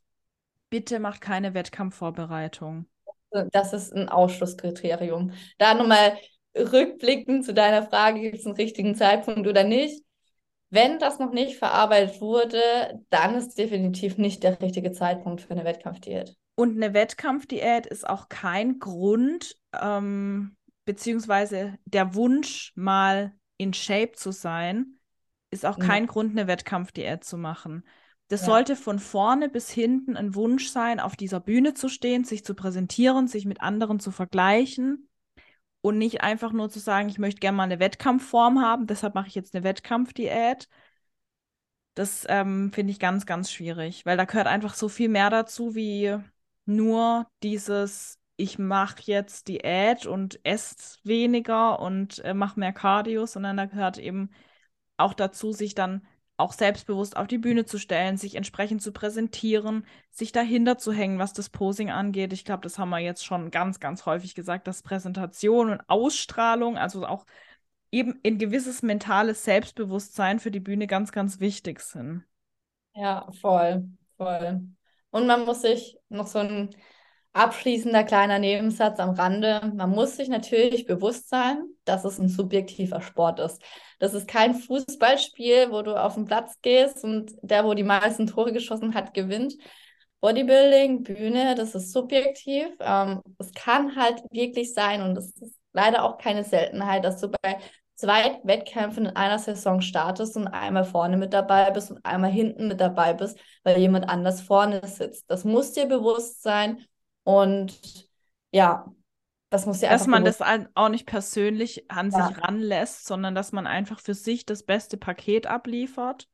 bitte macht keine Wettkampfvorbereitung. das ist ein Ausschlusskriterium. Da nochmal rückblickend zu deiner Frage, gibt es einen richtigen Zeitpunkt oder nicht? Wenn das noch nicht verarbeitet wurde, dann ist definitiv nicht der richtige Zeitpunkt für eine Wettkampfdiät. Und eine Wettkampfdiät ist auch kein Grund, ähm, beziehungsweise der Wunsch, mal in Shape zu sein, ist auch kein ja. Grund, eine Wettkampfdiät zu machen. Das ja. sollte von vorne bis hinten ein Wunsch sein, auf dieser Bühne zu stehen, sich zu präsentieren, sich mit anderen zu vergleichen und nicht einfach nur zu sagen, ich möchte gerne mal eine Wettkampfform haben, deshalb mache ich jetzt eine Wettkampfdiät. Das ähm, finde ich ganz, ganz schwierig, weil da gehört einfach so viel mehr dazu, wie nur dieses, ich mache jetzt Diät und esse weniger und äh, mache mehr Cardio, sondern da gehört eben auch dazu, sich dann auch selbstbewusst auf die Bühne zu stellen, sich entsprechend zu präsentieren, sich dahinter zu hängen, was das Posing angeht. Ich glaube, das haben wir jetzt schon ganz, ganz häufig gesagt, dass Präsentation und Ausstrahlung, also auch eben ein gewisses mentales Selbstbewusstsein für die Bühne ganz, ganz wichtig sind. Ja, voll, voll. Und man muss sich noch so ein abschließender kleiner Nebensatz am Rande. Man muss sich natürlich bewusst sein, dass es ein subjektiver Sport ist. Das ist kein Fußballspiel, wo du auf den Platz gehst und der, wo die meisten Tore geschossen hat, gewinnt. Bodybuilding, Bühne, das ist subjektiv. Ähm, es kann halt wirklich sein und es ist leider auch keine Seltenheit, dass du bei zwei Wettkämpfen in einer Saison startest und einmal vorne mit dabei bist und einmal hinten mit dabei bist, weil jemand anders vorne sitzt. Das muss dir bewusst sein und ja, das muss ja Dass man das auch nicht persönlich an ja. sich ranlässt, sondern dass man einfach für sich das beste Paket abliefert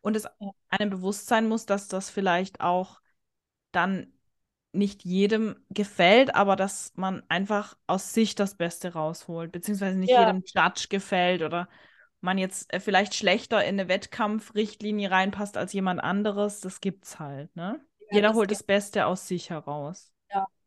und es einem bewusst sein muss, dass das vielleicht auch dann nicht jedem gefällt, aber dass man einfach aus sich das Beste rausholt, beziehungsweise nicht ja. jedem Judge gefällt oder man jetzt äh, vielleicht schlechter in eine Wettkampfrichtlinie reinpasst als jemand anderes, das gibt's halt, ne? Ja, Jeder holt das Beste aus sich heraus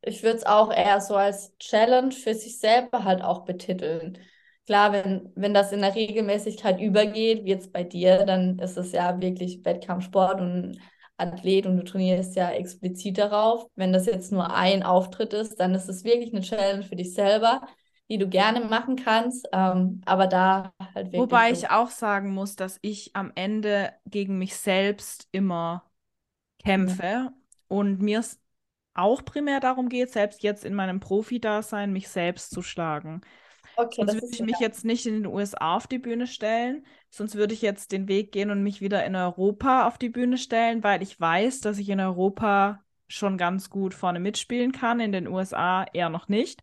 ich würde es auch eher so als Challenge für sich selber halt auch betiteln. Klar, wenn, wenn das in der Regelmäßigkeit übergeht, wie jetzt bei dir, dann ist es ja wirklich Wettkampfsport und Athlet und du trainierst ja explizit darauf. Wenn das jetzt nur ein Auftritt ist, dann ist es wirklich eine Challenge für dich selber, die du gerne machen kannst, ähm, aber da halt wirklich. Wobei so. ich auch sagen muss, dass ich am Ende gegen mich selbst immer kämpfe ja. und mir es auch primär darum geht, selbst jetzt in meinem Profi-Dasein, mich selbst zu schlagen. Okay, sonst würde ich mich jetzt nicht in den USA auf die Bühne stellen, sonst würde ich jetzt den Weg gehen und mich wieder in Europa auf die Bühne stellen, weil ich weiß, dass ich in Europa schon ganz gut vorne mitspielen kann, in den USA eher noch nicht.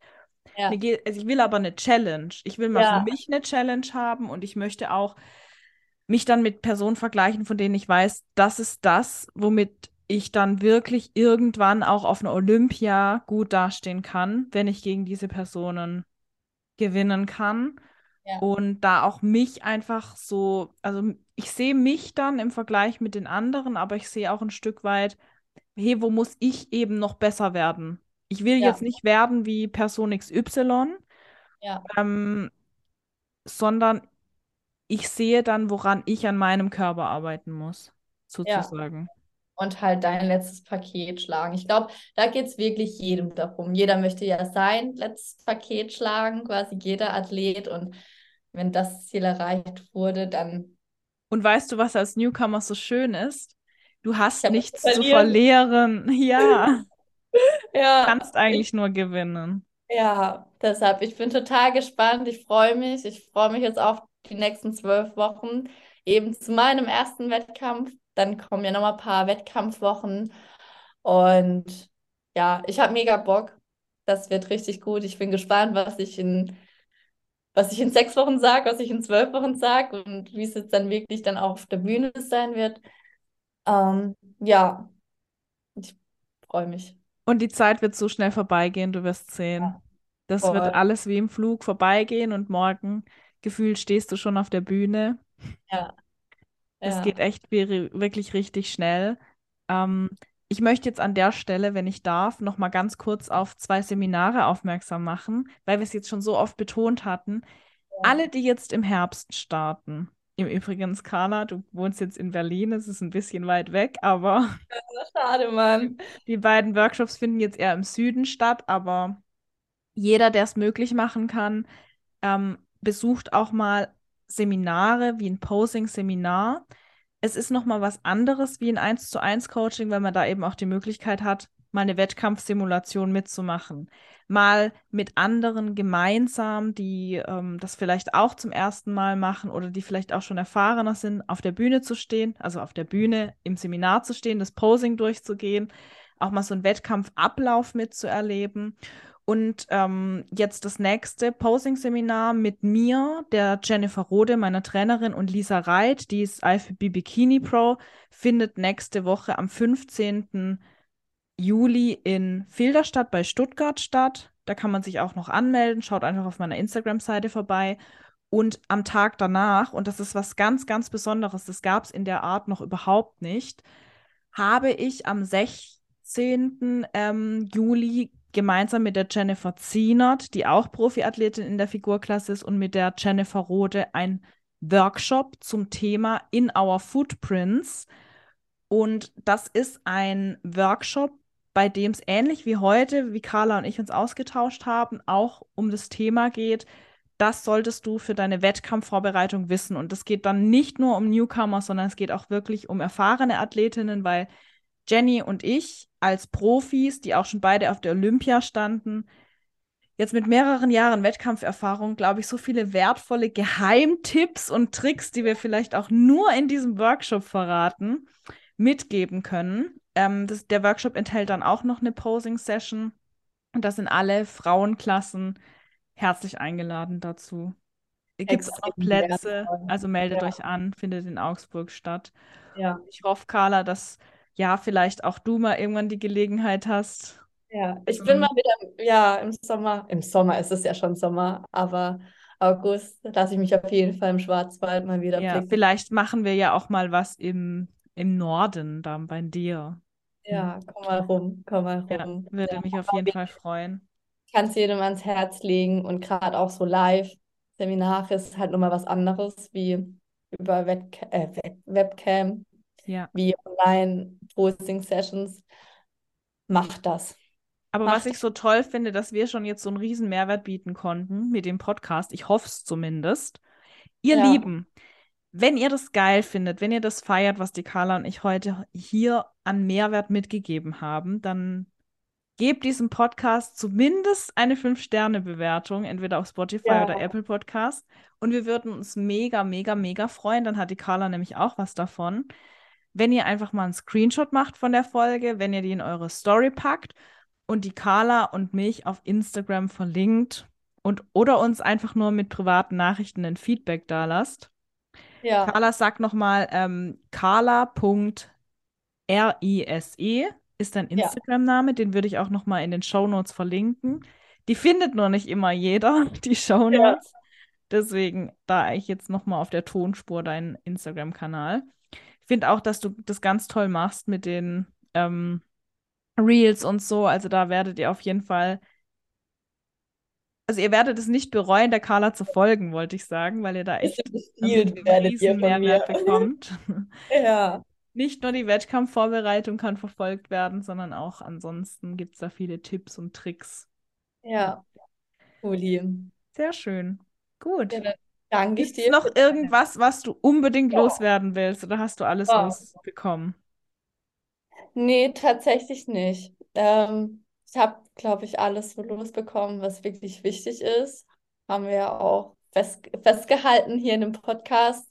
Ja. Also ich will aber eine Challenge. Ich will mal ja. für mich eine Challenge haben und ich möchte auch mich dann mit Personen vergleichen, von denen ich weiß, das ist das, womit ich dann wirklich irgendwann auch auf einer Olympia gut dastehen kann, wenn ich gegen diese Personen gewinnen kann. Ja. Und da auch mich einfach so, also ich sehe mich dann im Vergleich mit den anderen, aber ich sehe auch ein Stück weit, hey, wo muss ich eben noch besser werden? Ich will ja. jetzt nicht werden wie Person XY, ja. ähm, sondern ich sehe dann, woran ich an meinem Körper arbeiten muss, sozusagen. Ja und halt dein letztes Paket schlagen. Ich glaube, da geht es wirklich jedem darum. Jeder möchte ja sein letztes Paket schlagen, quasi jeder Athlet. Und wenn das Ziel erreicht wurde, dann. Und weißt du, was als Newcomer so schön ist? Du hast nichts zu verlieren. Ja. ja. Du kannst eigentlich ich, nur gewinnen. Ja, deshalb, ich bin total gespannt. Ich freue mich. Ich freue mich jetzt auf die nächsten zwölf Wochen eben zu meinem ersten Wettkampf dann kommen ja nochmal ein paar Wettkampfwochen. Und ja, ich habe mega Bock. Das wird richtig gut. Ich bin gespannt, was ich in, was ich in sechs Wochen sage, was ich in zwölf Wochen sage und wie es jetzt dann wirklich dann auch auf der Bühne sein wird. Ähm, ja, ich freue mich. Und die Zeit wird so schnell vorbeigehen, du wirst sehen. Ja, das voll. wird alles wie im Flug vorbeigehen und morgen gefühlt stehst du schon auf der Bühne. Ja. Es ja. geht echt wirklich richtig schnell. Ähm, ich möchte jetzt an der Stelle, wenn ich darf, noch mal ganz kurz auf zwei Seminare aufmerksam machen, weil wir es jetzt schon so oft betont hatten. Ja. Alle, die jetzt im Herbst starten, im Übrigen, Carla, du wohnst jetzt in Berlin, es ist ein bisschen weit weg, aber. Schade, Mann. Die beiden Workshops finden jetzt eher im Süden statt, aber jeder, der es möglich machen kann, ähm, besucht auch mal Seminare wie ein Posing-Seminar. Es ist nochmal was anderes wie ein 1 zu 1 Coaching, weil man da eben auch die Möglichkeit hat, mal eine Wettkampfsimulation mitzumachen. Mal mit anderen gemeinsam, die ähm, das vielleicht auch zum ersten Mal machen oder die vielleicht auch schon erfahrener sind, auf der Bühne zu stehen, also auf der Bühne im Seminar zu stehen, das Posing durchzugehen, auch mal so einen Wettkampfablauf mitzuerleben. Und ähm, jetzt das nächste Posing-Seminar mit mir, der Jennifer Rode, meiner Trainerin, und Lisa Reit, die ist IFBB Bikini Pro, findet nächste Woche am 15. Juli in Filderstadt bei Stuttgart statt. Da kann man sich auch noch anmelden. Schaut einfach auf meiner Instagram-Seite vorbei. Und am Tag danach, und das ist was ganz, ganz Besonderes, das gab es in der Art noch überhaupt nicht, habe ich am 16. Ähm, Juli gemeinsam mit der Jennifer Zienert, die auch Profiathletin in der Figurklasse ist, und mit der Jennifer Rode ein Workshop zum Thema In Our Footprints. Und das ist ein Workshop, bei dem es ähnlich wie heute, wie Carla und ich uns ausgetauscht haben, auch um das Thema geht. Das solltest du für deine Wettkampfvorbereitung wissen. Und es geht dann nicht nur um Newcomer, sondern es geht auch wirklich um erfahrene Athletinnen, weil Jenny und ich als Profis, die auch schon beide auf der Olympia standen, jetzt mit mehreren Jahren Wettkampferfahrung, glaube ich, so viele wertvolle Geheimtipps und Tricks, die wir vielleicht auch nur in diesem Workshop verraten, mitgeben können. Ähm, das, der Workshop enthält dann auch noch eine Posing-Session und da sind alle Frauenklassen herzlich eingeladen dazu. Gibt es auch Plätze, wertvoll. also meldet ja. euch an, findet in Augsburg statt. Ja. Ich hoffe, Carla, dass ja, vielleicht auch du mal irgendwann die Gelegenheit hast. Ja, ich bin mal wieder, ja, im Sommer, im Sommer ist es ja schon Sommer, aber August lasse ich mich auf jeden Fall im Schwarzwald mal wieder ja, blicken. Vielleicht machen wir ja auch mal was im, im Norden, da bei dir. Ja, hm. komm mal rum, komm mal rum. Ja, würde ja, mich auf jeden Fall freuen. Ich kann es jedem ans Herz legen und gerade auch so live. Seminare ist halt nochmal was anderes wie über Webca äh, Webcam, ja. wie Online-Posting-Sessions. Macht das. Aber Macht was ich so toll finde, dass wir schon jetzt so einen riesen Mehrwert bieten konnten mit dem Podcast. Ich hoffe es zumindest. Ihr ja. Lieben, wenn ihr das geil findet, wenn ihr das feiert, was die Carla und ich heute hier an Mehrwert mitgegeben haben, dann gebt diesem Podcast zumindest eine 5-Sterne-Bewertung, entweder auf Spotify ja. oder Apple Podcast. Und wir würden uns mega, mega, mega freuen. Dann hat die Carla nämlich auch was davon. Wenn ihr einfach mal einen Screenshot macht von der Folge, wenn ihr die in eure Story packt und die Carla und mich auf Instagram verlinkt und oder uns einfach nur mit privaten Nachrichten ein Feedback da lasst. Ja. Carla sagt nochmal, ähm, carla.rise ist dein Instagram-Name, den würde ich auch nochmal in den Shownotes verlinken. Die findet nur nicht immer jeder, die Shownotes. Ja. Deswegen da ich jetzt nochmal auf der Tonspur deinen Instagram-Kanal. Ich finde auch, dass du das ganz toll machst mit den ähm, Reels und so. Also da werdet ihr auf jeden Fall also ihr werdet es nicht bereuen, der Carla zu folgen, wollte ich sagen, weil ihr da echt einen riesen Mehrwert bekommt. ja. Nicht nur die Wettkampfvorbereitung kann verfolgt werden, sondern auch ansonsten gibt es da viele Tipps und Tricks. Ja, Uli. Sehr schön. Gut. Ja, danke ich dir. noch irgendwas, was du unbedingt ja. loswerden willst oder hast du alles ja. losbekommen? Nee, tatsächlich nicht. Ähm, ich habe, glaube ich, alles so losbekommen, was wirklich wichtig ist. Haben wir ja auch fest, festgehalten hier in dem Podcast.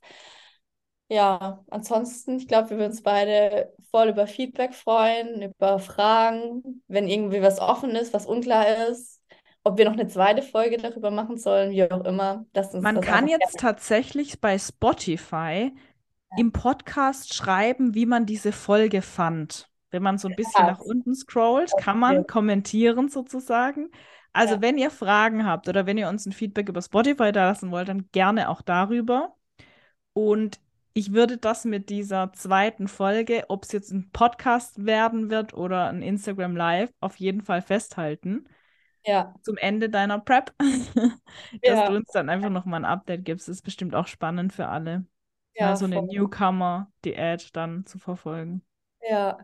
Ja, ansonsten, ich glaube, wir würden uns beide voll über Feedback freuen, über Fragen, wenn irgendwie was offen ist, was unklar ist, ob wir noch eine zweite Folge darüber machen sollen, wie auch immer. Man kann jetzt gerne. tatsächlich bei Spotify ja. im Podcast schreiben, wie man diese Folge fand. Wenn man so ein bisschen ja. nach unten scrollt, okay. kann man kommentieren sozusagen. Also ja. wenn ihr Fragen habt oder wenn ihr uns ein Feedback über Spotify da lassen wollt, dann gerne auch darüber. Und ich würde das mit dieser zweiten Folge, ob es jetzt ein Podcast werden wird oder ein Instagram Live, auf jeden Fall festhalten. Ja. Zum Ende deiner Prep. Dass ja. du uns dann einfach nochmal ein Update gibst. Das ist bestimmt auch spannend für alle. Ja, so eine Newcomer-Diät dann zu verfolgen. Ja,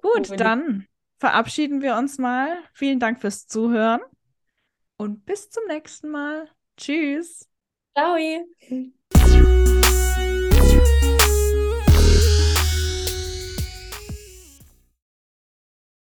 Gut, dann verabschieden wir uns mal. Vielen Dank fürs Zuhören und bis zum nächsten Mal. Tschüss. Ciao.